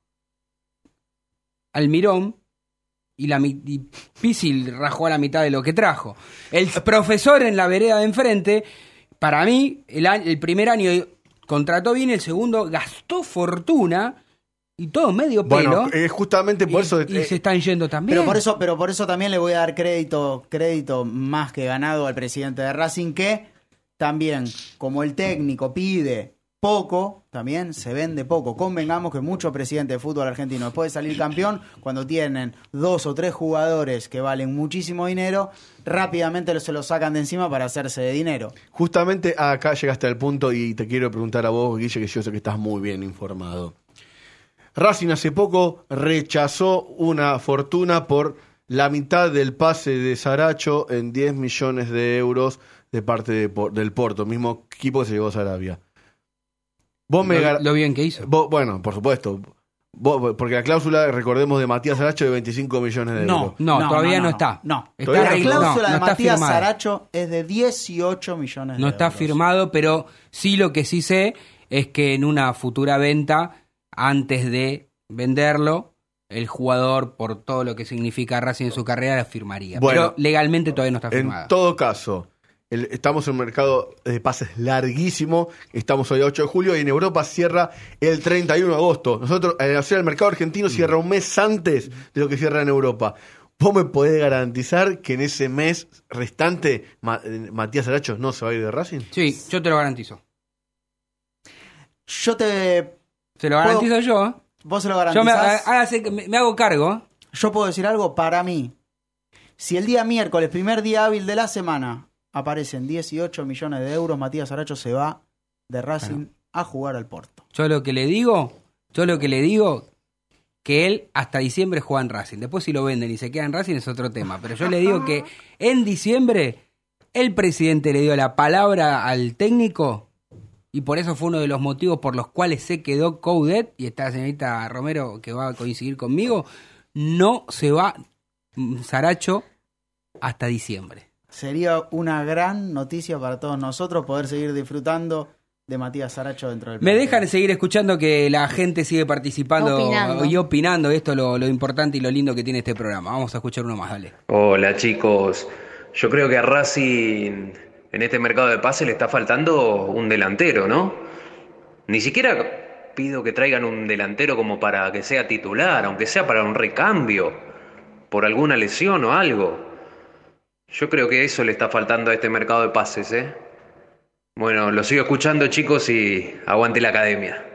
Speaker 1: Almirón, y la y Pisi rajó a la mitad de lo que trajo. El profesor en la vereda de enfrente, para mí, el, primer año contrató bien, el segundo gastó fortuna y todo medio pelo.
Speaker 2: Bueno, es justamente por
Speaker 1: y,
Speaker 2: eso.
Speaker 1: y
Speaker 2: eh,
Speaker 1: se están yendo también.
Speaker 3: Pero por eso, pero por eso también le voy a dar crédito, crédito más que ganado al presidente de Racing, que también, como el técnico pide poco, también se vende poco. Convengamos que muchos presidentes de fútbol argentino, después de salir campeón, cuando tienen dos o tres jugadores que valen muchísimo dinero, rápidamente se los sacan de encima para hacerse de dinero.
Speaker 2: Justamente acá llegaste al punto y te quiero preguntar a vos, Guille, que yo sé que estás muy bien informado. Racing hace poco rechazó una fortuna por la mitad del pase de Saracho en 10 millones de euros de parte del Porto, mismo equipo que se llevó a Sarabia. Vos me
Speaker 1: lo, bien que hizo.
Speaker 2: vos- bueno, por supuesto. Vos- porque la cláusula, recordemos, de Matías Aracho de 25 millones de euros.
Speaker 1: No, todavía no está.
Speaker 3: No.
Speaker 1: Está
Speaker 3: la
Speaker 1: arreglado.
Speaker 3: cláusula
Speaker 1: No,
Speaker 3: de
Speaker 1: no está
Speaker 3: Matías. Saracho es de 18 millones de
Speaker 1: No está
Speaker 3: euros.
Speaker 1: firmado, pero sí lo que sí sé es que en una futura venta, antes de venderlo, el jugador, por todo lo que significa Racing en su carrera, la firmaría.
Speaker 2: Bueno,
Speaker 1: pero legalmente todavía no está firmada.
Speaker 2: En todo caso, el- estamos en un mercado de pases larguísimo. Estamos hoy a 8 de julio y en Europa cierra el 31 de agosto. Nosotros, eh, o sea, el mercado argentino cierra un mes antes de lo que cierra en Europa. ¿Vos me podés garantizar que en ese mes restante Ma- eh, Matías Aracho no se va a ir de Racing?
Speaker 1: Sí, yo te lo garantizo.
Speaker 3: Yo te.
Speaker 1: Se lo
Speaker 3: ¿Puedo?
Speaker 1: garantizo yo.
Speaker 3: Vos se lo
Speaker 1: Yo me,
Speaker 3: garantizás.
Speaker 1: hágase que me- me hago cargo.
Speaker 3: Yo puedo decir algo para mí. Si el día miércoles, primer día hábil de la semana, aparecen 18 millones de euros, Matías Aracho se va de Racing a jugar al Porto.
Speaker 1: Yo lo que le digo, yo lo que le digo, que él hasta diciembre juega en Racing. Después si lo venden y se queda en Racing es otro tema. Pero yo le digo que en diciembre el presidente le dio la palabra al técnico y por eso fue uno de los motivos por los cuales se quedó Coudet y está la señorita Romero que va a coincidir conmigo. No se va mm, Saracho hasta diciembre.
Speaker 3: Sería una gran noticia para todos nosotros poder seguir disfrutando de Matías Saracho dentro del
Speaker 1: Me dejan seguir escuchando que la gente sigue participando
Speaker 4: Opinando.
Speaker 1: y opinando. Esto es lo, lo importante y lo lindo que tiene este programa. Vamos a escuchar uno más, dale.
Speaker 9: Hola chicos, yo creo que a Racing en este mercado de pase le está faltando un delantero, ¿no? Ni siquiera pido que traigan un delantero como para que sea titular, aunque sea para un recambio, por alguna lesión o algo. Yo creo que eso le está faltando a este mercado de pases, ¿eh? Bueno, lo sigo escuchando chicos y aguante la academia.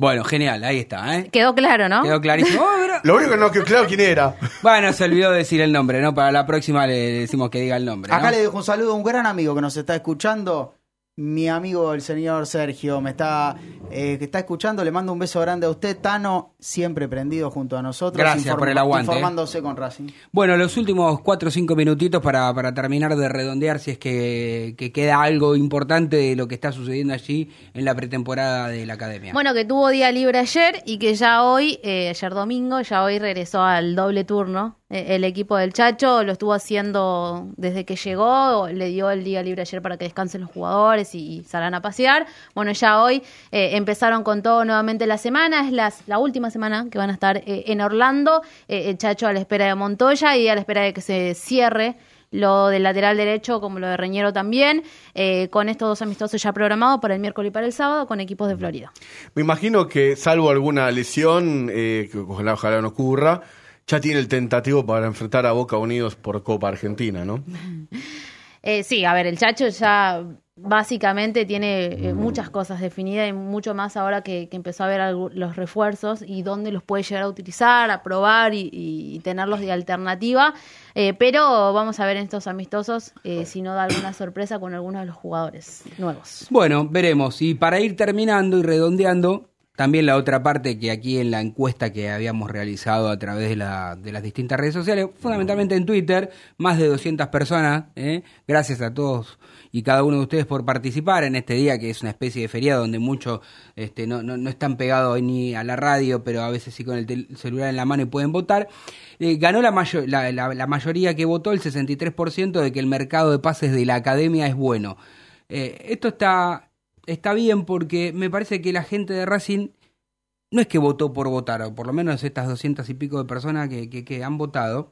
Speaker 1: Bueno, genial, ahí está, ¿eh?
Speaker 4: Quedó claro, ¿no?
Speaker 1: Quedó clarísimo. Oh, pero-
Speaker 2: Lo único que no quedó claro quién era.
Speaker 1: Bueno, se olvidó decir el nombre, ¿no? Para la próxima le decimos que diga el nombre.
Speaker 3: Acá le dejo un saludo a un gran amigo que nos está escuchando. Mi amigo el señor Sergio me está, eh, que está escuchando. Le mando un beso grande a usted, Tano, siempre prendido junto a nosotros.
Speaker 1: Gracias por el aguante, eh.
Speaker 3: Informándose con Racing.
Speaker 1: Bueno, los últimos cuatro o cinco minutitos para, para terminar de redondear si es que, que queda algo importante de lo que está sucediendo allí en la pretemporada de la academia.
Speaker 4: Bueno, que tuvo día libre ayer y que ya hoy, eh, ayer domingo, ya hoy regresó al doble turno. Eh, el equipo del Chacho lo estuvo haciendo desde que llegó, le dio el día libre ayer para que descansen los jugadores y, salgan a pasear. Bueno, ya hoy eh, empezaron con todo nuevamente la semana, es las, la última semana que van a estar eh, en Orlando. Eh, el Chacho a la espera de Montoya y a la espera de que se cierre lo del lateral derecho como lo de Reñero también, eh, con estos dos amistosos ya programados para el miércoles y para el sábado con equipos de Florida.
Speaker 2: Me imagino que, salvo alguna lesión, eh, que ojalá, ojalá no ocurra, ya tiene el tentativo para enfrentar a Boca Unidos por Copa Argentina, ¿no?
Speaker 4: Eh, sí, a ver, el Chacho ya básicamente tiene eh, muchas cosas definidas y mucho más ahora que, que empezó a ver los refuerzos y dónde los puede llegar a utilizar, a probar y, y tenerlos de alternativa. Eh, pero vamos a ver en estos amistosos eh, si no da alguna sorpresa con algunos de los jugadores nuevos.
Speaker 1: Bueno, veremos. Y para ir terminando y redondeando, también la otra parte que aquí en la encuesta que habíamos realizado a través de, la- de las distintas redes sociales, fundamentalmente en Twitter, más de 200 personas, ¿eh? gracias a todos y cada uno de ustedes por participar en este día que es una especie de feriado donde muchos este, no, no, no están pegados ni a la radio, pero a veces sí con el celular en la mano y pueden votar. Eh, ganó la mayoría que votó, el 63%, de que el mercado de pases de la academia es bueno. Eh, esto está, está bien porque me parece que la gente de Racing no es que votó por votar, o por lo menos estas doscientas y pico de personas que, que- que han votado,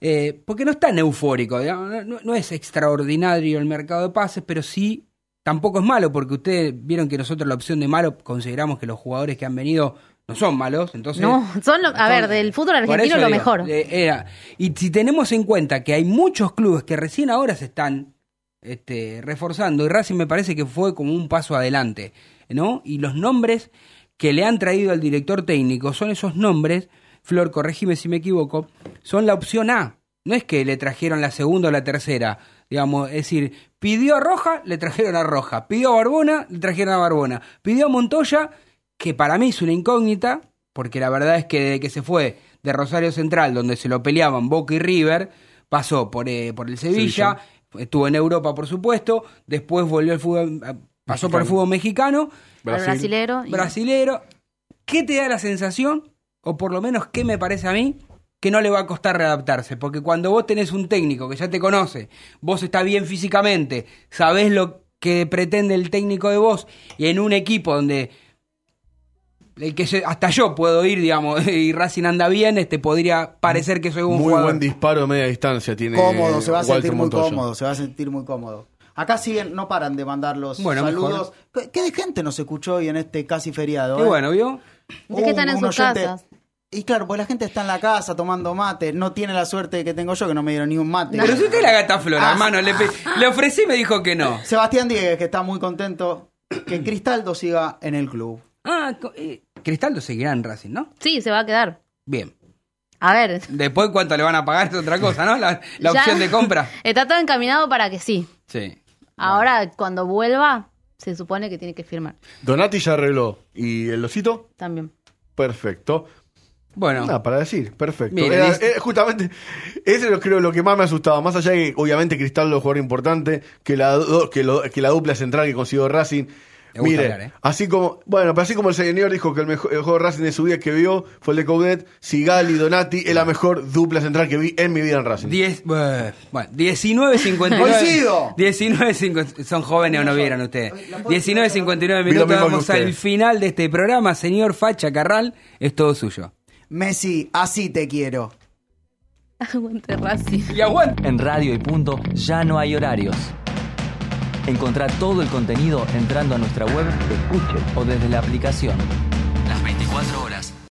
Speaker 1: eh, porque no es tan eufórico, no, no- no es extraordinario el mercado de pases, pero sí tampoco es malo, porque ustedes vieron que nosotros la opción de malo consideramos que los jugadores que han venido no son malos, entonces...
Speaker 4: No, son, lo- a
Speaker 1: son-
Speaker 4: ver, del fútbol argentino lo
Speaker 1: digo,
Speaker 4: mejor.
Speaker 1: eh, era- y si tenemos en cuenta que hay muchos clubes que recién ahora se están este, reforzando, y Racing me parece que fue como un paso adelante, ¿no? Y los nombres que le han traído al director técnico son esos nombres, Flor, corregime si me equivoco, son la opción A. No es que le trajeron la segunda o la tercera, digamos, es decir, pidió a Roja, le trajeron a Roja, pidió a Barbona, le trajeron a Barbona, pidió a Montoya, que para mí es una incógnita, porque la verdad es que desde que se fue de Rosario Central, donde se lo peleaban Boca y River, pasó por, eh, por el Sevilla, estuvo en Europa, por supuesto, después volvió al fútbol, eh, pasó por el fútbol mexicano,
Speaker 4: Al brasilero. y-
Speaker 1: brasilero, ¿qué te da la sensación, o por lo menos qué me parece a mí, que no le va a costar readaptarse? Porque cuando vos tenés un técnico que ya te conoce, vos estás bien físicamente, sabés lo que pretende el técnico de vos, y en un equipo donde el que se- hasta yo puedo ir, digamos, y Racing anda bien, este podría parecer que soy un
Speaker 2: Muy
Speaker 1: jugador.
Speaker 2: buen disparo de media distancia tiene.
Speaker 3: Cómodo, se va a
Speaker 2: Walter
Speaker 3: sentir muy
Speaker 2: Montoya.
Speaker 3: cómodo, se va a sentir muy cómodo. Acá siguen, no paran de mandar los
Speaker 1: Bueno,
Speaker 3: saludos. ¿Qué, qué de gente nos escuchó hoy en este casi feriado?
Speaker 1: Qué
Speaker 3: eh?
Speaker 1: bueno, ¿vio?
Speaker 4: Es que están en sus casas.
Speaker 3: Y claro, pues la gente está en la casa tomando mate. No tiene la suerte que tengo yo, que no me dieron ni un mate.
Speaker 1: Pero si usted es la gata flora,
Speaker 3: Ah.
Speaker 1: hermano, le, le ofrecí y me dijo que no.
Speaker 3: Sebastián Diegues, que está muy contento que Cristaldo siga en el club.
Speaker 1: Ah, eh, Cristaldo seguirá en Racing, ¿no?
Speaker 4: Sí, se va a quedar.
Speaker 1: Bien.
Speaker 4: A ver.
Speaker 1: Después cuánto le van a pagar es otra cosa, ¿no? La, opción de compra.
Speaker 4: Está todo encaminado para que sí.
Speaker 1: Sí.
Speaker 4: Ahora, cuando vuelva, se supone que tiene que firmar
Speaker 2: Donati ya arregló. ¿Y el osito?
Speaker 4: también.
Speaker 2: Perfecto.
Speaker 1: Bueno,
Speaker 2: Nada, para decir, perfecto.
Speaker 1: Mire,
Speaker 2: Era- eh, justamente, eso es creo lo que más me asustaba. Más allá de que, obviamente, Cristal es un jugador importante, que la, do- que, lo- que la dupla central que consiguió Racing.
Speaker 1: Me gusta
Speaker 2: Mire,
Speaker 1: hablar, ¿eh?
Speaker 2: así como, bueno, pero así como el señor dijo que el mejor, el juego de Racing de su vida que vio fue el de Coudet, Sigali y Donati es la mejor dupla central que vi en mi vida en Racing.
Speaker 1: 10, eh, bueno, 19.59.
Speaker 3: Coincido.
Speaker 1: 19.50 Son jóvenes o no vieron ustedes. 19.59
Speaker 2: Vi lo
Speaker 1: minutos. Vamos al final de este programa. Señor Facha Carral, es todo suyo.
Speaker 3: Messi, así te quiero.
Speaker 4: Aguante Racing.
Speaker 1: Y aguante.
Speaker 10: En Radio y Punto ya no hay horarios. Encontrá todo el contenido entrando a nuestra web, escuche o desde la aplicación. Las 24 horas.